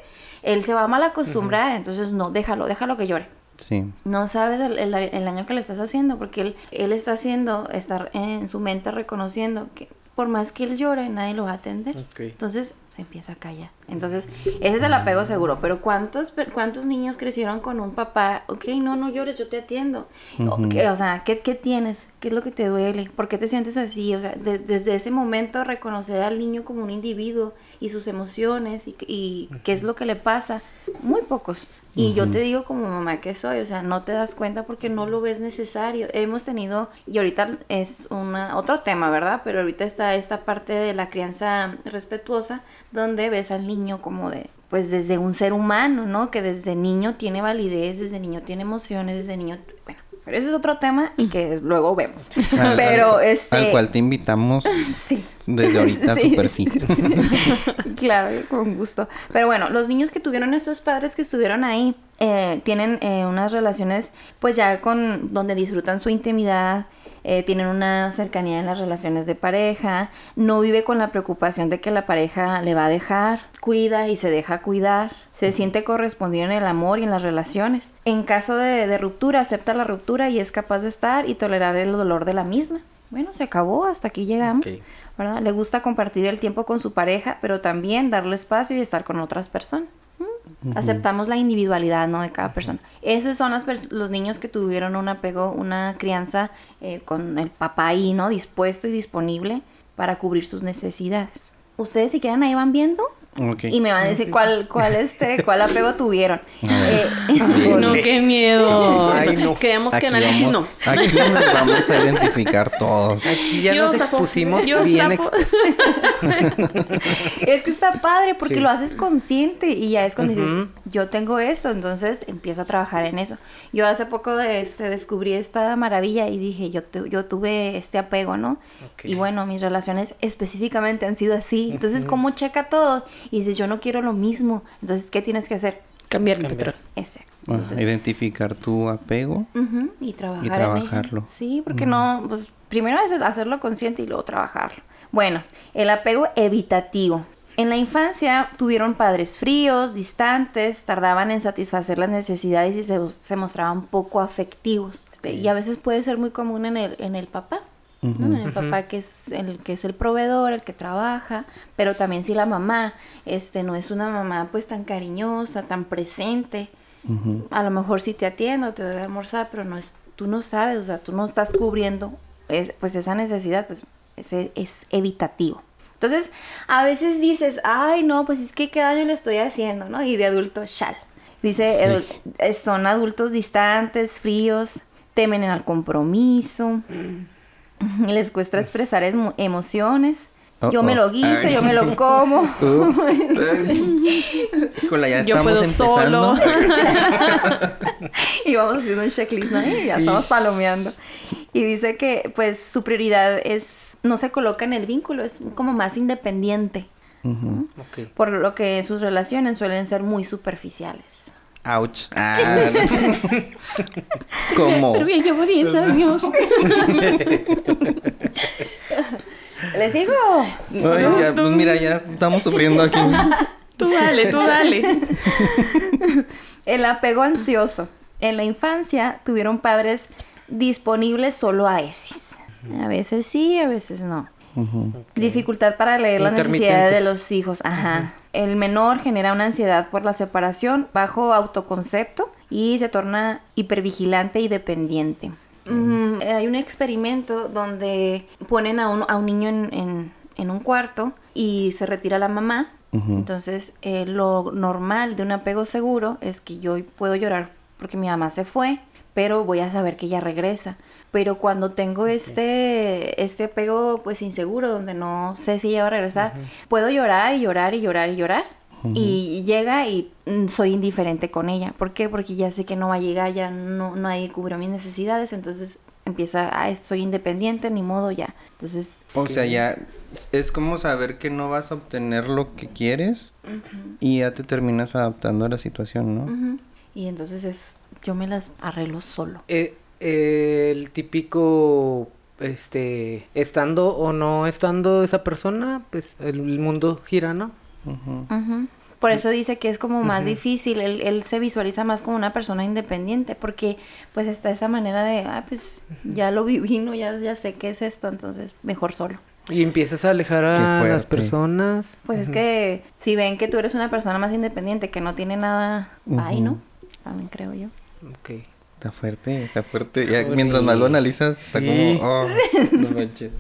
él se va a mal acostumbrar, entonces no, déjalo, déjalo que llore. Sí. No sabes el, el- el daño que le estás haciendo, porque él, él está haciendo, estar en su mente reconociendo que por más que él llore, nadie lo va a atender. Ok. Entonces se empieza a callar. Entonces, ese es el apego seguro. Pero ¿cuántos, cuántos niños crecieron con un papá? Ok, no, no llores, yo te atiendo. O- que- o sea, ¿qué, ¿qué tienes? ¿Qué es lo que te duele? ¿Por qué te sientes así? O sea, de- desde ese momento reconocer al niño como un individuo y sus emociones y, y qué es lo que le pasa. Muy pocos. Y yo te digo como mamá que soy, o sea, no te das cuenta porque no lo ves necesario. Hemos tenido, y ahorita es una, otro tema, ¿verdad? Pero ahorita está esta parte de la crianza respetuosa, donde ves al niño como de, pues desde un ser humano, ¿no? Que desde niño tiene validez, desde niño tiene emociones, desde niño, bueno, pero ese es otro tema y que luego vemos. Al- pero al- este... Al cual te invitamos Sí. desde ahorita, Sí. súper sí. claro, con gusto. Pero bueno, los niños que tuvieron estos padres que estuvieron ahí eh, tienen eh, unas relaciones, pues ya con donde disfrutan su intimidad, eh, tienen una cercanía en las relaciones de pareja, no vive con la preocupación de que la pareja le va a dejar, cuida y se deja cuidar, se siente correspondido en el amor y en las relaciones. En caso de, de ruptura, acepta la ruptura y es capaz de estar y tolerar el dolor de la misma. Bueno, se acabó, hasta aquí llegamos. ¿verdad? Le gusta compartir el tiempo con su pareja, pero también darle espacio y estar con otras personas. Aceptamos la individualidad, ¿no? De cada persona. Esos son las los niños que tuvieron un apego, una crianza eh, con el papá ahí, ¿no? Dispuesto y disponible para cubrir sus necesidades. Ustedes si quieren ahí van viendo Y me van a decir cuál, cuál, este, cuál apego tuvieron. A ver. Eh, Ay, no, qué miedo. Ay, no. Quedamos que análisis vamos, aquí nos vamos a identificar todos. Aquí ya Yo nos expusimos Yo bien expuestos. es que está padre porque Sí. lo haces consciente y ya es cuando dices, yo tengo eso, entonces empiezo a trabajar en eso. Yo hace poco este, descubrí esta maravilla y dije, yo, tu- yo tuve este apego, ¿no? Y bueno, mis relaciones específicamente han sido así. Entonces. ¿cómo checa todo? Y dices, yo no quiero lo mismo. Entonces, ¿qué tienes que hacer? Cambiar el patrón. Exacto. Entonces, identificar tu apego. Y trabajar Y en trabajarlo. Sí, porque no, pues primero es hacerlo consciente y luego trabajarlo. Bueno, el apego evitativo. En la infancia tuvieron padres fríos, distantes, tardaban en satisfacer las necesidades y se, se mostraban poco afectivos. Este, Y a veces puede ser muy común en el, en el papá. En el papá que es el que es el proveedor, el que trabaja, pero también si la mamá este no es una mamá pues tan cariñosa, tan presente, a lo mejor sí te atiendo, te doy a almorzar, pero no es, tú no sabes, o sea, tú no estás cubriendo es- pues esa necesidad, pues ese es evitativo. Entonces, a veces dices, ay, no, pues es que qué daño le estoy haciendo, ¿no? Y de adulto, chal. Dice, Sí. eh, son adultos distantes, fríos, temen al compromiso, les cuesta expresar emo- emociones. Yo me lo guiso, Ay. yo me lo como. Ups. Ay. Híjole, ya Yo estamos puedo empezando. solo. y vamos haciendo un checklist, ¿no? Y ya estamos palomeando. Y dice que, pues, su prioridad es, no se coloca en el vínculo, es como más independiente. Por lo que sus relaciones suelen ser muy superficiales. Ouch. Ah, no. ¿Cómo? Pero ya llevo 10 años. ¿Les sigo? Ay, ya, pues mira, ya estamos sufriendo aquí. Tú dale, tú dale. El apego ansioso. En la infancia tuvieron padres disponibles solo a veces. A veces sí, a veces no. Dificultad para leer las necesidades de los hijos. Ajá. El menor genera una ansiedad por la separación, bajo autoconcepto y se torna hipervigilante y dependiente. Mm, hay un experimento donde ponen a un, a un niño en, en- en un cuarto y se retira la mamá. Entonces, eh, lo normal de un apego seguro es que yo puedo llorar porque mi mamá se fue, pero voy a saber que ella regresa. Pero cuando tengo este, este apego pues inseguro, donde no sé si ella va a regresar, puedo llorar y llorar y llorar y llorar. Y llega y mm, soy indiferente con ella. ¿Por qué? Porque ya sé que no va a llegar, ya no, no hay cubrió mis necesidades, entonces empieza, ah, soy independiente, ni modo ya. Entonces, O sea, ya es como saber que no vas a obtener lo que quieres y ya te terminas adaptando a la situación, ¿no? y entonces es, yo me las arreglo solo. Eh, eh, el típico, este, estando o no estando esa persona, pues el mundo gira, ¿no? Por eso dice que es como más difícil, él, él se visualiza más como una persona independiente, porque pues está esa manera de, ah, pues ya lo viví, ¿no? Ya, ya sé qué es esto, entonces mejor solo. Y empiezas a alejar a las personas. Pues es que si ven que tú eres una persona más independiente, que no tiene nada ahí, ¿no? También creo yo. Ok. Está fuerte, está fuerte. Ya, mientras más lo analizas, está como, oh, no manches.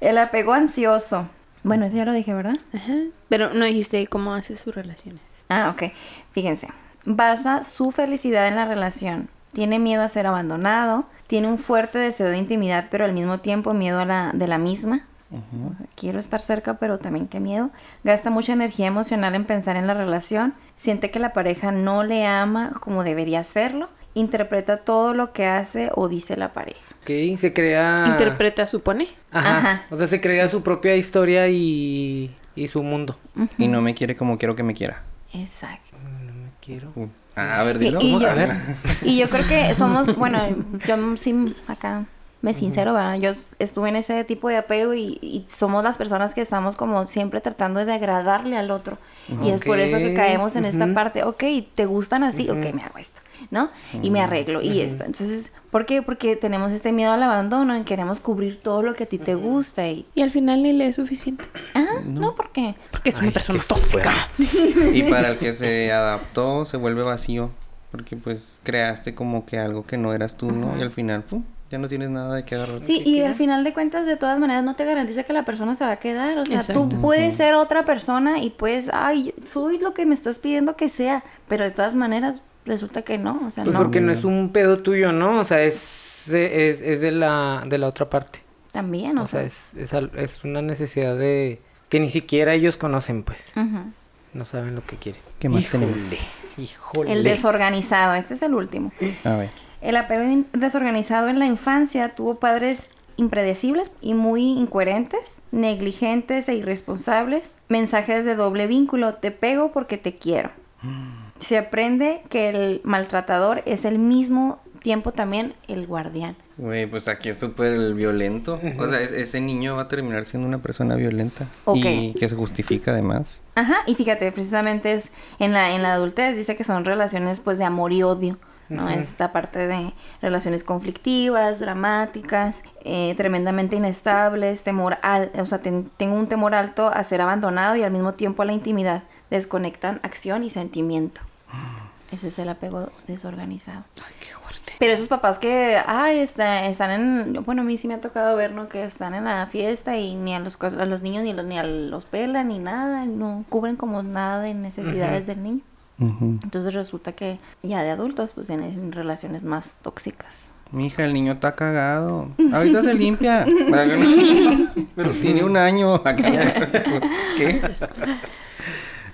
El apego ansioso. Bueno, eso ya lo dije, ¿verdad? Ajá. Pero no dijiste cómo haces sus relaciones. Ah, ok. Fíjense. Basa su felicidad en la relación. Tiene miedo a ser abandonado. Tiene un fuerte deseo de intimidad, pero al mismo tiempo miedo a la, de la misma. O sea, Quiero estar cerca, pero también qué miedo. Gasta mucha energía emocional en pensar en la relación. Siente que la pareja no le ama como debería hacerlo. Interpreta todo lo que hace o dice la pareja. Ok, se crea... Interpreta, supone. Ajá. Ajá. O sea, se crea su propia historia y, y su mundo. Y no me quiere como quiero que me quiera. Exacto. No me quiero. Uh, ah, a ver, Y, dilo. y yo, A ver. y yo creo que somos, bueno, yo sí acá me sincero, ¿verdad? Yo estuve en ese tipo de apego y, y somos las personas que estamos como siempre tratando de agradarle al otro. Y es por eso que caemos en esta ujú. parte, ok, ¿te gustan así? Ok, me hago esto, ¿no? Y me arreglo y esto. Entonces, ¿por qué? Porque tenemos este miedo al abandono y queremos cubrir todo lo que a ti te gusta y... Y al final ni le es suficiente. Ah, no, ¿por qué? Porque es una Ay, persona qué tóxica. Y para el que se adaptó, se vuelve vacío. Porque pues creaste como que algo que no eras tú, ¿no? Y al final, ¡pum! Ya no tienes nada de qué agarrar. Sí, y al final de cuentas, de todas maneras, no te garantiza que la persona se va a quedar. O sea, Exacto. tú puedes ser otra persona y puedes, ay, soy lo que me estás pidiendo que sea, pero de todas maneras resulta que no. O sea, Pues no. porque no es un pedo tuyo, ¿no? O sea, es, es, es de, la, de la otra parte. También, o, O sea, es, es, es una necesidad de... Que ni siquiera ellos conocen, pues. No saben lo que quieren. ¿Qué más Híjole, tenemos? Híjole. El desorganizado, este es el último. A ver. El apego desorganizado en la infancia tuvo padres impredecibles y muy incoherentes, negligentes e irresponsables, mensajes de doble vínculo, te pego porque te quiero. Se aprende que el maltratador es el mismo tiempo también el guardián. Güey, pues aquí es súper violento. O sea, es- ese niño va a terminar siendo una persona violenta. Ok. Y que se justifica además. Ajá, y fíjate, precisamente es en la, en la adultez dice que son relaciones pues de amor y odio, ¿no? Ujú. Esta parte de relaciones conflictivas, dramáticas, eh, tremendamente inestables, temor al, o sea, ten- tengo un temor alto a ser abandonado y al mismo tiempo a la intimidad. Desconectan acción y sentimiento. Ese es el apego desorganizado. Ay, qué fuerte. Pero esos papás que, ay, está, están en, bueno, a mí sí me ha tocado ver, ¿no? Que están en la fiesta y ni a los, a los niños ni, los, ni a los pelan ni nada, no cubren como nada de necesidades del niño. Entonces resulta que ya de adultos, pues tienen relaciones más tóxicas. Mi hija, el niño está cagado. Ahorita se limpia. Pero tiene un año. ¿Qué?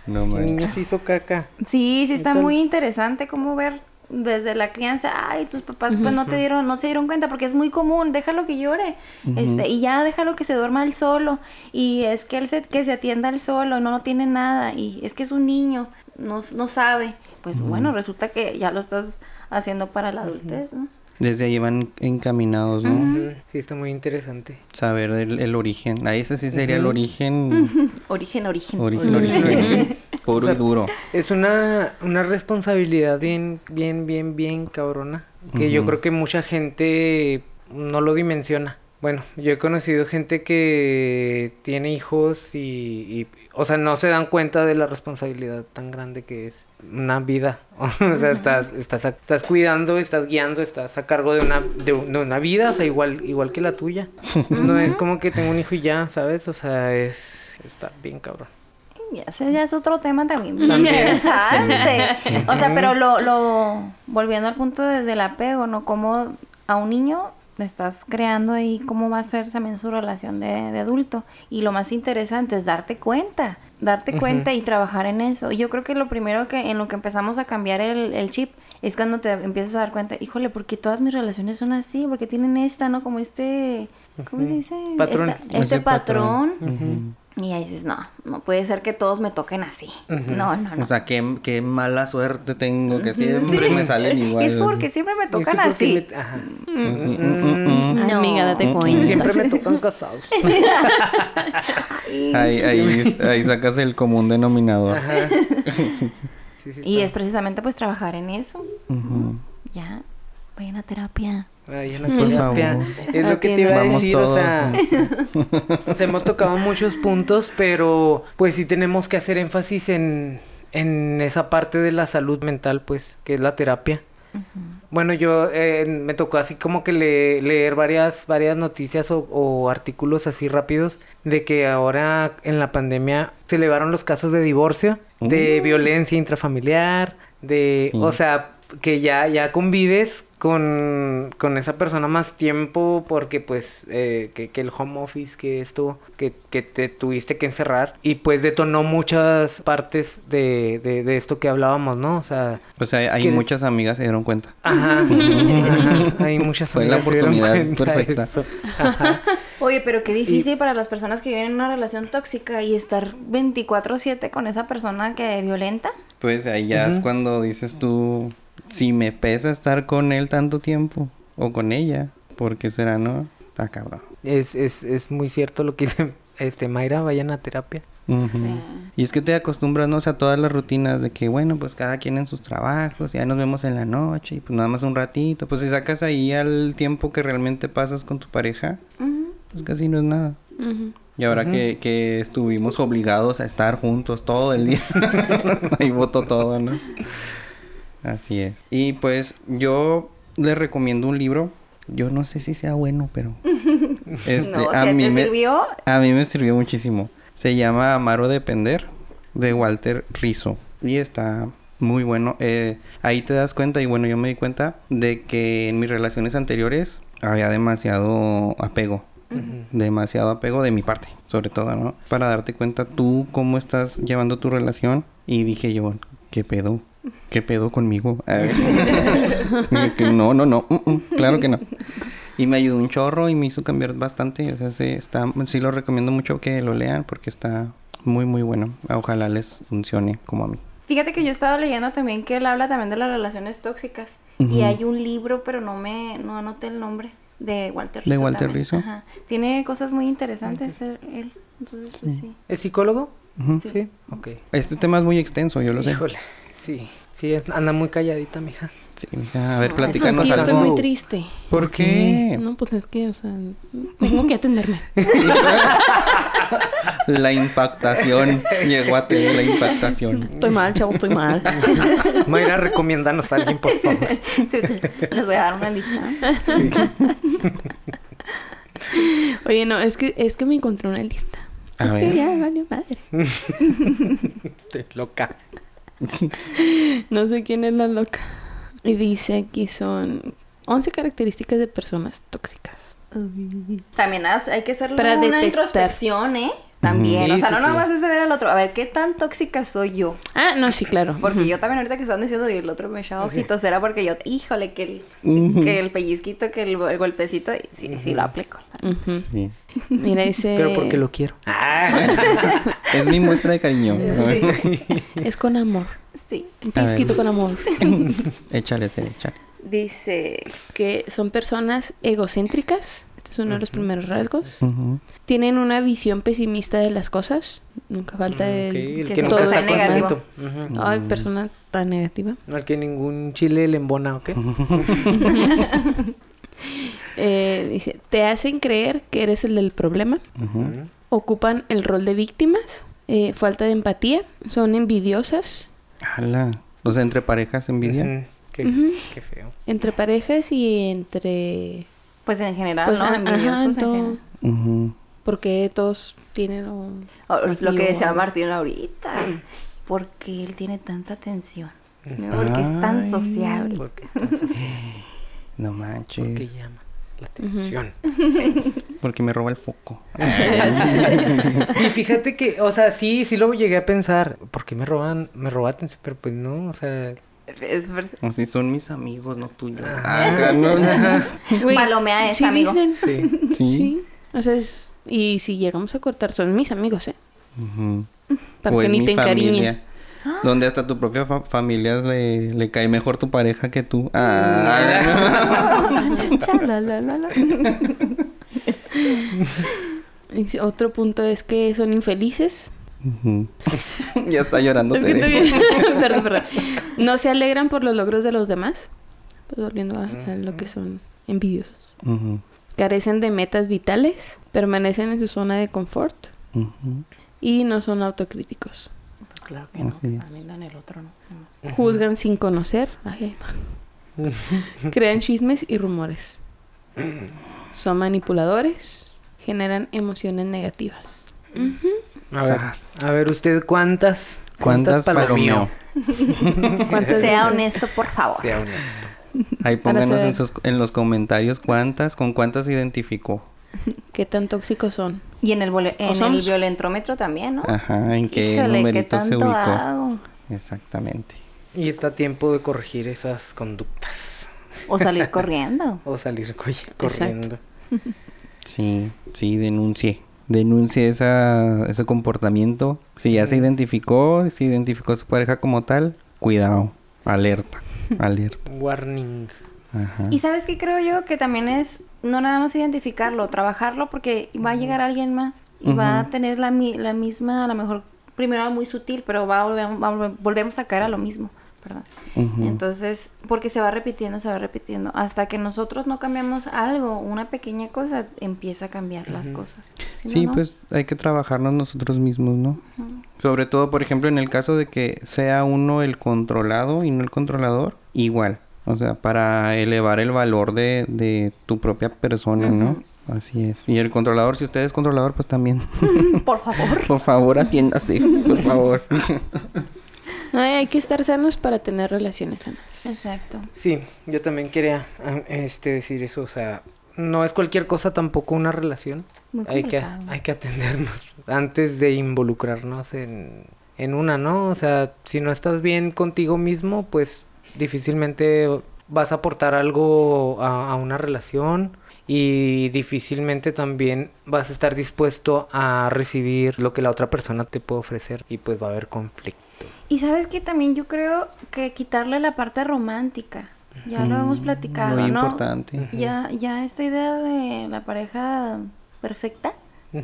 No El manches. niño se hizo caca. Sí, sí está Entonces- muy interesante cómo ver desde la crianza, ay, tus papás pues no te dieron, no se dieron cuenta porque es muy común, déjalo que llore, este, y ya déjalo que se duerma él solo, y es que él se, que se atienda él solo, no, no tiene nada, y es que es un niño, no, no sabe, pues bueno, resulta que ya lo estás haciendo para la adultez, ¿no? Desde ahí van encaminados, ¿no? Sí, está muy interesante. Saber el, el origen. Ahí ese sí sería el origen. Origen, origen. Origen, origen. Puro O sea, y duro. Es una, una responsabilidad bien, bien, bien, bien cabrona. Que yo creo que mucha gente no lo dimensiona. Bueno, yo he conocido gente que tiene hijos y, y, o sea, no se dan cuenta de la responsabilidad tan grande que es una vida. o sea, estás, estás, estás cuidando, estás guiando, estás a cargo de una, de, un- de una vida, o sea, igual, igual que la tuya. No es como que tengo un hijo y ya, ¿sabes? O sea, es, está bien cabrón. Ya, ese ya es otro tema también interesante. O sea, pero lo, lo volviendo al punto de- del apego, ¿no? Como a un niño estás creando ahí cómo va a ser también su relación de, de adulto. Y lo más interesante es darte cuenta, darte cuenta y trabajar en eso. Y Yo creo que lo primero que en lo que empezamos a cambiar el, el chip es cuando te empiezas a dar cuenta, híjole, porque todas mis relaciones son así, porque tienen esta, ¿no? Como este, ¿cómo se dice? Patrón. Esta- este patrón. Ujú. Y ahí dices, no, no puede ser que todos me toquen así. No, no, no. O sea, qué, qué mala suerte tengo que siempre me salen igual. es porque siempre me Es que tocan así. me- ajá. Sí, mm, mm, mm. No. Amiga, date cuenta. Siempre me tocan casados. Ahí, ahí, ahí sacas el común denominador. Ajá. Sí, sí, y es precisamente pues trabajar en eso. Ujú. Ya, vayan a terapia. Es lo que te iba a decir, o todos. sea, sea, hemos tocado muchos puntos, pero pues sí tenemos que hacer énfasis en, en esa parte de la salud mental, pues, que es la terapia. Bueno, yo eh, me tocó así como que le- leer varias, varias noticias o, o artículos así rápidos de que ahora en la pandemia se elevaron los casos de divorcio, de Uh. violencia intrafamiliar, de, Sí. o sea, que ya, ya convives con, con esa persona más tiempo porque pues eh, que, que el home office, que esto, que, que te tuviste que encerrar y pues detonó muchas partes de, de, de esto que hablábamos, ¿no? O sea, O sea, hay muchas amigas se dieron cuenta. Ajá, ajá, hay muchas Fue la amigas que se dieron oportunidad perfecta. Ajá. Oye, pero qué difícil para las personas que viven en una relación tóxica y estar 24/7 con esa persona que violenta. Pues ahí ya es cuando dices tú, si me pesa estar con él tanto tiempo, o con ella, ¿por qué será, no? Está cabrón. Es, es, es muy cierto lo que dice este Mayra, vayan a terapia. Sí. Y es que te acostumbras, ¿no? O sea, a todas las rutinas de que, bueno, pues cada quien en sus trabajos, ya nos vemos en la noche, y pues nada más un ratito. Pues si sacas ahí al tiempo que realmente pasas con tu pareja, pues casi no es nada. Y ahora que, que estuvimos obligados a estar juntos todo el día, ahí votó todo, ¿no? Así es. Y pues yo les recomiendo un libro Yo no sé si sea bueno, pero... Este, no, o a mí ¿te me... sirvió? A mí me sirvió muchísimo. Se llama Amar o Depender de Walter Rizzo. Y está muy bueno. Eh, ahí te das cuenta, y bueno, yo me di cuenta de que en mis relaciones anteriores había demasiado apego. Demasiado apego de mi parte, sobre todo, ¿no? Para darte cuenta tú cómo estás llevando tu relación. Y dije yo, ¿qué pedo? ¿Qué pedo conmigo? A ver. Y que no, no, no. mm, mm, claro que no. Y me ayudó un chorro y me hizo cambiar bastante. O sea, sí, está, sí lo recomiendo mucho que lo lean porque está muy, muy bueno. Ojalá les funcione como a mí. Fíjate que yo estaba leyendo también que él habla también de las relaciones tóxicas. Y hay un libro, pero no me no anoté el nombre, de Walter ¿De Rizzo. Walter también. Rizzo? Ajá. Tiene cosas muy interesantes él. él. Entonces, pues sí. ¿Es psicólogo? Sí. Ok. Este tema es muy extenso, yo lo sé. Sí. Sí, es- anda muy calladita, mija. Sí, mija, a ver, platícanos yo estoy algo. muy triste. ¿Por qué? No, pues es que, o sea, tengo que atenderme. La impactación. Llegó a tener la impactación. Estoy mal, chavo, estoy mal. Mayra, recomiéndanos a alguien, por favor. Sí, Les voy a dar una lista. Oye, no, es que, es que me encontré una lista. A es ver. que ya valió madre. Estoy loca. No sé quién es la loca. Y dice aquí son 11 características de personas tóxicas. También has- hay que hacerle Para una detectar. introspección, ¿eh? También. Sí, o sea, sí, no sí. nomás es de ver al otro. A ver, ¿qué tan tóxica soy yo? Ah, no, sí, claro. Porque yo también ahorita que estaban diciendo y el otro me echaba ojitos, era porque yo, híjole, que el, que el pellizquito, que el, el golpecito, y sí, sí lo aplico. Sí. Mira, dice... Pero porque lo quiero. Es mi muestra de cariño. Es con amor. Sí. Un pellizquito con amor. échale, échale. Dice que son personas egocéntricas. Este es uno de los primeros rasgos. Tienen una visión pesimista de las cosas. Nunca falta Ok, el... el que que todo nunca está es negativo. contento. Ujú. Ay, persona tan negativa. Al que ningún chile le embona, ¿ok? Eh, dice, te hacen creer que eres el del problema. Ocupan el rol de víctimas. eh, falta de empatía. Son envidiosas. Ala. O sea, entre parejas envidia. Qué, qué feo. Entre parejas y entre... Pues en general, Pues, ¿no? ajá, Envidiosos en todo. general. Ujú. Porque todos tienen... un- O lo que decía Martín ahorita. ¿Por qué él tiene tanta atención? ¿No? Porque es tan sociable. Porque estás así, No porque manches. llama la atención. Porque me roba el foco. Y fíjate que, o sea, sí, sí lo llegué a pensar. ¿Por qué me roban, me roba atención? Pero pues no, o sea... Es ver- Así son mis amigos, no tuyos. Ah, no, no. Palomea sí amigo. dicen. Sí. Sí. Sí. O sea, es... Y si llegamos a cortar, son mis amigos, ¿eh? Para O que ni te encariñes. Donde hasta tu propia fa- familia le, le cae mejor tu pareja que tú. Ah. Dice, Otro punto es que son infelices. Ya está llorando Es Tere. perdón, perdón. No se alegran por los logros de los demás. Pues volviendo a, a lo que son envidiosos. Carecen de metas vitales. Permanecen en su zona de confort. Y no son autocríticos. Claro que no. Así están viendo en el otro, ¿no? Juzgan sin conocer. Ay. Crean chismes y rumores. Son manipuladores. Generan emociones negativas. A ver, a ver, usted cuántas, ¿Cuántas? ¿Cuántas Sea veces? honesto, por favor. Sea honesto. Ahí pónganos en, sus- en los comentarios cuántas, con cuántas identificó. ¿Qué tan tóxicos son? Y en el, en el violentrómetro también, ¿no? Ajá, en qué Híjole, ¿qué numerito se ubicó. hago? Exactamente. Y está a tiempo de corregir esas conductas. O salir corriendo. O salir co- corriendo. Sí, sí, denuncie. Denuncie esa, ese comportamiento. Si ya se identificó, si identificó a su pareja como tal, cuidado. Alerta. Alerta. Warning. Ajá. Y sabes qué creo yo que también es no nada más identificarlo, trabajarlo porque va a llegar alguien más y va a tener la, mi- la misma, a lo mejor primero muy sutil, pero va a volver, va a volver- volvemos a caer a lo mismo, perdón. Entonces, porque se va repitiendo, se va repitiendo, hasta que nosotros no cambiamos algo, una pequeña cosa, empieza a cambiar las cosas. Si Sí, no. pues hay que trabajarnos nosotros mismos, ¿no? Sobre todo, por ejemplo, en el caso de que sea uno el controlado y no el controlador, igual. O sea, para elevar el valor de, de tu propia persona, ¿no? Así es. Y el controlador, si usted es controlador, pues también. Por favor. por favor, atiéndase. Por favor. No, hay que estar sanos para tener relaciones sanas. Exacto. Sí, yo también quería ah, este, decir eso, o sea, no es cualquier cosa tampoco una relación. Muy Hay que, hay que atendernos antes de involucrarnos en, en una, ¿no? O sea, si no estás bien contigo mismo, pues difícilmente vas a aportar algo a, a una relación y difícilmente también vas a estar dispuesto a recibir lo que la otra persona te puede ofrecer y pues va a haber conflicto. Y sabes que también yo creo que quitarle la parte romántica. Ya lo hemos platicado, Muy ¿no? importante. Ya, ya esta idea de la pareja perfecta.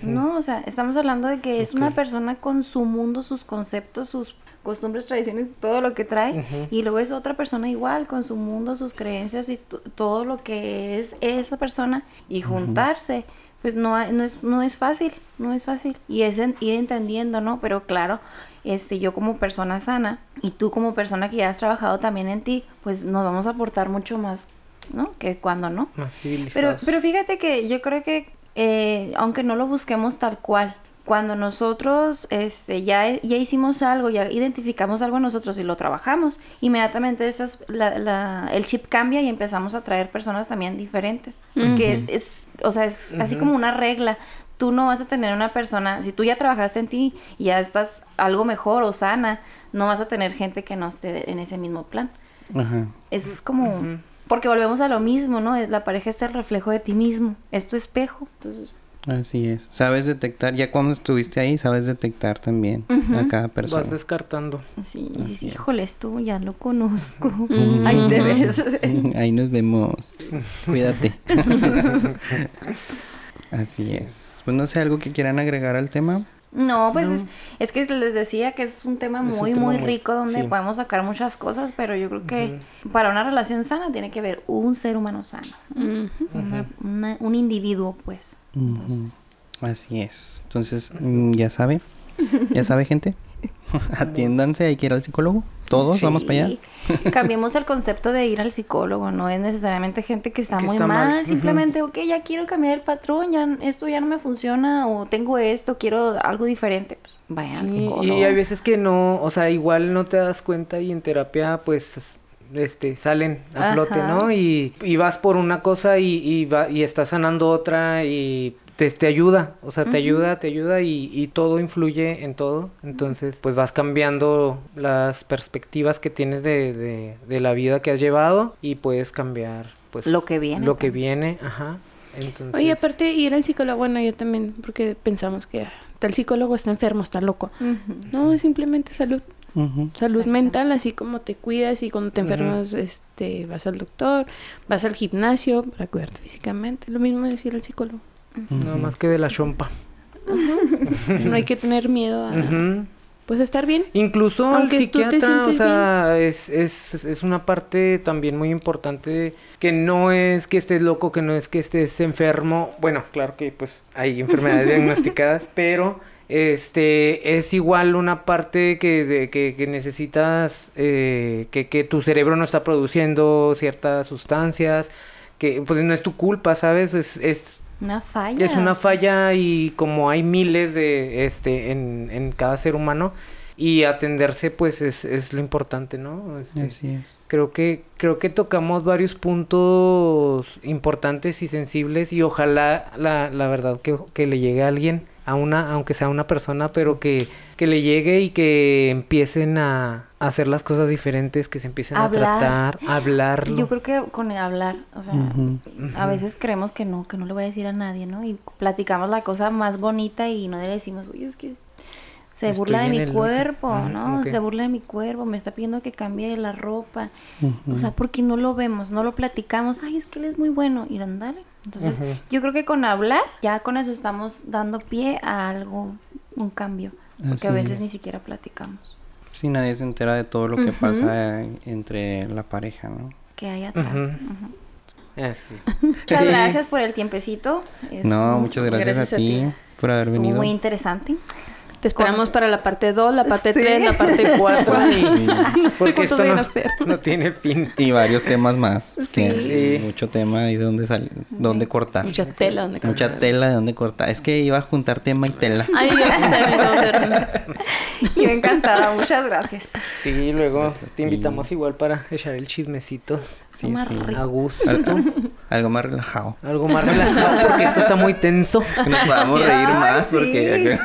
¿no? O sea, estamos hablando de que es una persona con su mundo, sus conceptos, sus costumbres, tradiciones, todo lo que trae. Y luego es otra persona igual, con su mundo, sus creencias y to- todo lo que es esa persona. Y juntarse, pues no, no, es, no es fácil, no es fácil. Y es en- ir entendiendo, ¿no? Pero claro, este, yo como persona sana y tú como persona que ya has trabajado también en ti, pues nos vamos a aportar mucho más, ¿no? Que cuando no. Más Pero, civilizados. pero fíjate que yo creo que, eh, aunque no lo busquemos tal cual, cuando nosotros este, ya, ya hicimos algo, ya identificamos algo en nosotros y lo trabajamos, inmediatamente esas, la, la- el chip cambia y empezamos a traer personas también diferentes. Porque es, o sea, es así como una regla. Tú no vas a tener una persona, si tú ya trabajaste en ti y ya estás algo mejor o sana, no vas a tener gente que no esté en ese mismo plan. Ajá. Es como... Porque volvemos a lo mismo, ¿no? Es- La pareja es el reflejo de ti mismo. Es tu espejo. Entonces, Así es. Sabes detectar, ya cuando estuviste ahí, sabes detectar también a cada persona. Vas descartando. sí, Así dices, es. híjoles, tú ya lo conozco. Mm. Ahí te ves. Ahí nos vemos. Cuídate. Así es. Pues no sé, algo que quieran agregar al tema. No, pues No. Es, es que les decía que es un tema Es un muy, tema muy rico donde sí. podemos sacar muchas cosas, pero yo creo que para una relación sana tiene que haber un ser humano sano. Ujú. Una- una- un individuo, pues. Así es. Entonces, mm, ya sabe. Ya sabe, gente. Atiéndanse, hay que ir al psicólogo. Todos Sí. vamos para allá. Cambiemos el concepto de ir al psicólogo, no es necesariamente gente que está Que muy está mal, mal, simplemente, ok, ya quiero cambiar el patrón, ya esto ya no me funciona, o tengo esto, quiero algo diferente, pues vayan al psicólogo. y hay veces que no, o sea, igual no te das cuenta y en terapia pues este salen a flote. ¿no? Y, y vas por una cosa y, y, va, y estás sanando otra y te, te ayuda, o sea, te ayuda, te ayuda y, y todo influye en todo. Entonces, pues vas cambiando las perspectivas que tienes de, de, de la vida que has llevado y puedes cambiar pues Lo que viene Lo que viene, ajá. Entonces, Oye, aparte ir al psicólogo, bueno, yo también, porque pensamos que ah, tal psicólogo está enfermo, está loco. Ujú. No, es simplemente salud. Salud mental, así como te cuidas y cuando te enfermas, este, vas al doctor, vas al gimnasio para cuidarte físicamente. Lo mismo es ir al psicólogo. nada más que de la chompa. No hay que tener miedo a, pues, estar bien. Incluso Aunque el psiquiatra, o sea, es, es, es una parte también muy importante que no es que estés loco, que no es que estés enfermo. Bueno, claro que pues hay enfermedades diagnosticadas, pero este es igual una parte que, de- que, que necesitas, eh, que, que tu cerebro no está produciendo ciertas sustancias, que pues no es tu culpa, ¿sabes? Es, es Una falla. es una falla y como hay miles de este en, en cada ser humano y atenderse pues es, es lo importante, ¿no? Este, Así es. Creo que creo que tocamos varios puntos importantes y sensibles y ojalá la, la verdad que, que le llegue a alguien, a una, aunque sea una persona, pero que, que le llegue y que empiecen a, hacer las cosas diferentes, que se empiecen Hablar. a tratar, a hablarlo. Yo creo que con el hablar, o sea, a veces creemos que no, que no le voy a decir a nadie, ¿no? Y platicamos la cosa más bonita y no le decimos, uy, es que se Estoy burla de mi el- cuerpo, Ajá, ¿no? Se burla de mi cuerpo, me está pidiendo que cambie la ropa. O sea, porque no lo vemos, no lo platicamos. Ay, es que él es muy bueno. Y ándale. Entonces, yo creo que con hablar, ya con eso estamos dando pie a algo, un cambio. Porque Así a veces es. ni siquiera platicamos. Sí, nadie se entera de todo lo que pasa entre la pareja, ¿no? Que hay atrás. Muchas Sí. gracias por el tiempecito. Es No, muchas gracias, gracias a a ti ti. por haber Estuvo venido. muy interesante. Te esperamos para la parte 2, la parte Sí. 3, la parte 4. Porque cuántos esto vayan no, no tiene fin. Y varios temas más. Sí. Mucho tema y de dónde sal, dónde cortar. Mucha tela donde Mucha cortar. tela de dónde cortar. Es que iba a juntar tema y tela. Ay, yo. Yo encantada, muchas gracias. Sí, luego te invitamos igual para echar el chismecito Sí, Más sí. a gusto. Al- algo más relajado. Algo más relajado porque esto está muy tenso. Que nos podamos reír Ay, más sí. porque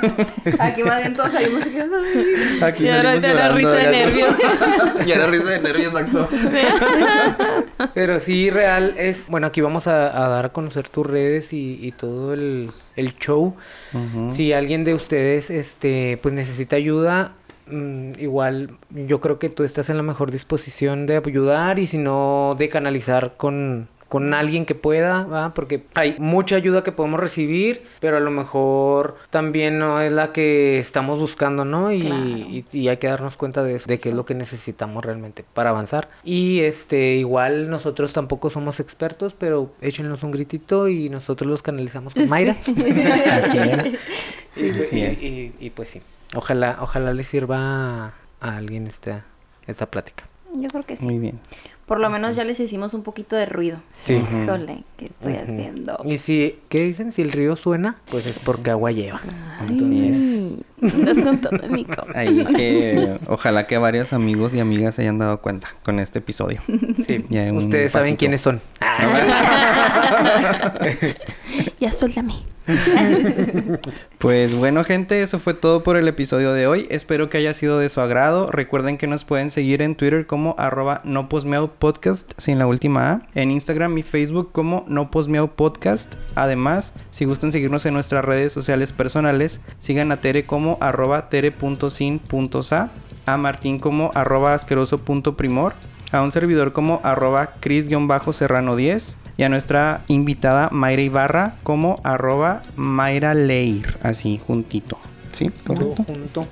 Aquí más bien todos salimos y aquí Y ahora te llorando, risa de ya- nervio. y ahora risa de nervio, exacto. Pero sí, real es... Bueno, aquí vamos a, a dar a conocer tus redes y, y todo el, el show. Ujú. Si alguien de ustedes, este, pues necesita ayuda, mm, igual yo creo que tú estás en la mejor disposición de ayudar y si no, de canalizar con, con alguien que pueda, ¿va? Porque hay mucha ayuda que podemos recibir, pero a lo mejor también no es la que estamos buscando, ¿no? Y, Claro. y, y hay que darnos cuenta de eso, de qué es lo que necesitamos realmente para avanzar. Y este, igual nosotros tampoco somos expertos, pero échenos un gritito y nosotros los canalizamos con Mayra. Así es. Y, Así es. y, pues sí, ojalá, ojalá le sirva a, a alguien esta, esta plática. Yo creo que sí. Muy bien. Por lo menos ya les hicimos un poquito de ruido. Sí. Híjole, ¿qué estoy haciendo? Y si, ¿qué dicen? Si el río suena, pues es porque agua lleva. Entonces, ¿Qué has contado, Nico? ahí que ojalá que varios amigos y amigas se hayan dado cuenta con este episodio. Sí, ustedes saben quiénes son. Ya suéltame. Pues bueno, gente, eso fue todo por el episodio de hoy. Espero que haya sido de su agrado. Recuerden que nos pueden seguir en Twitter como arroba no podcast sin la última A. En Instagram y Facebook como no podcast. Además, si gustan seguirnos en nuestras redes sociales personales, sigan a Tere como arroba tere.sin.sa, a Martín como arroba asqueroso.primor, a un servidor como arroba cris-serrano10 y a nuestra invitada Mayra Ibarra como arroba Mayra Leir, así juntito. ¿Sí? Todo ¿Correcto? junto,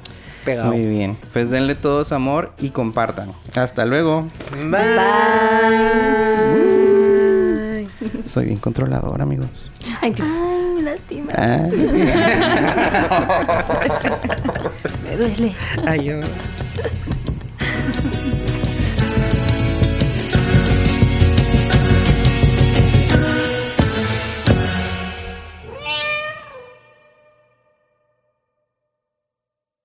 pegado. Muy bien. Pues denle todos amor y compartan. Hasta luego. Bye. Soy bien controlador, amigos. Ay, Dios. Ay, lástima. Ah. Me duele. Adiós.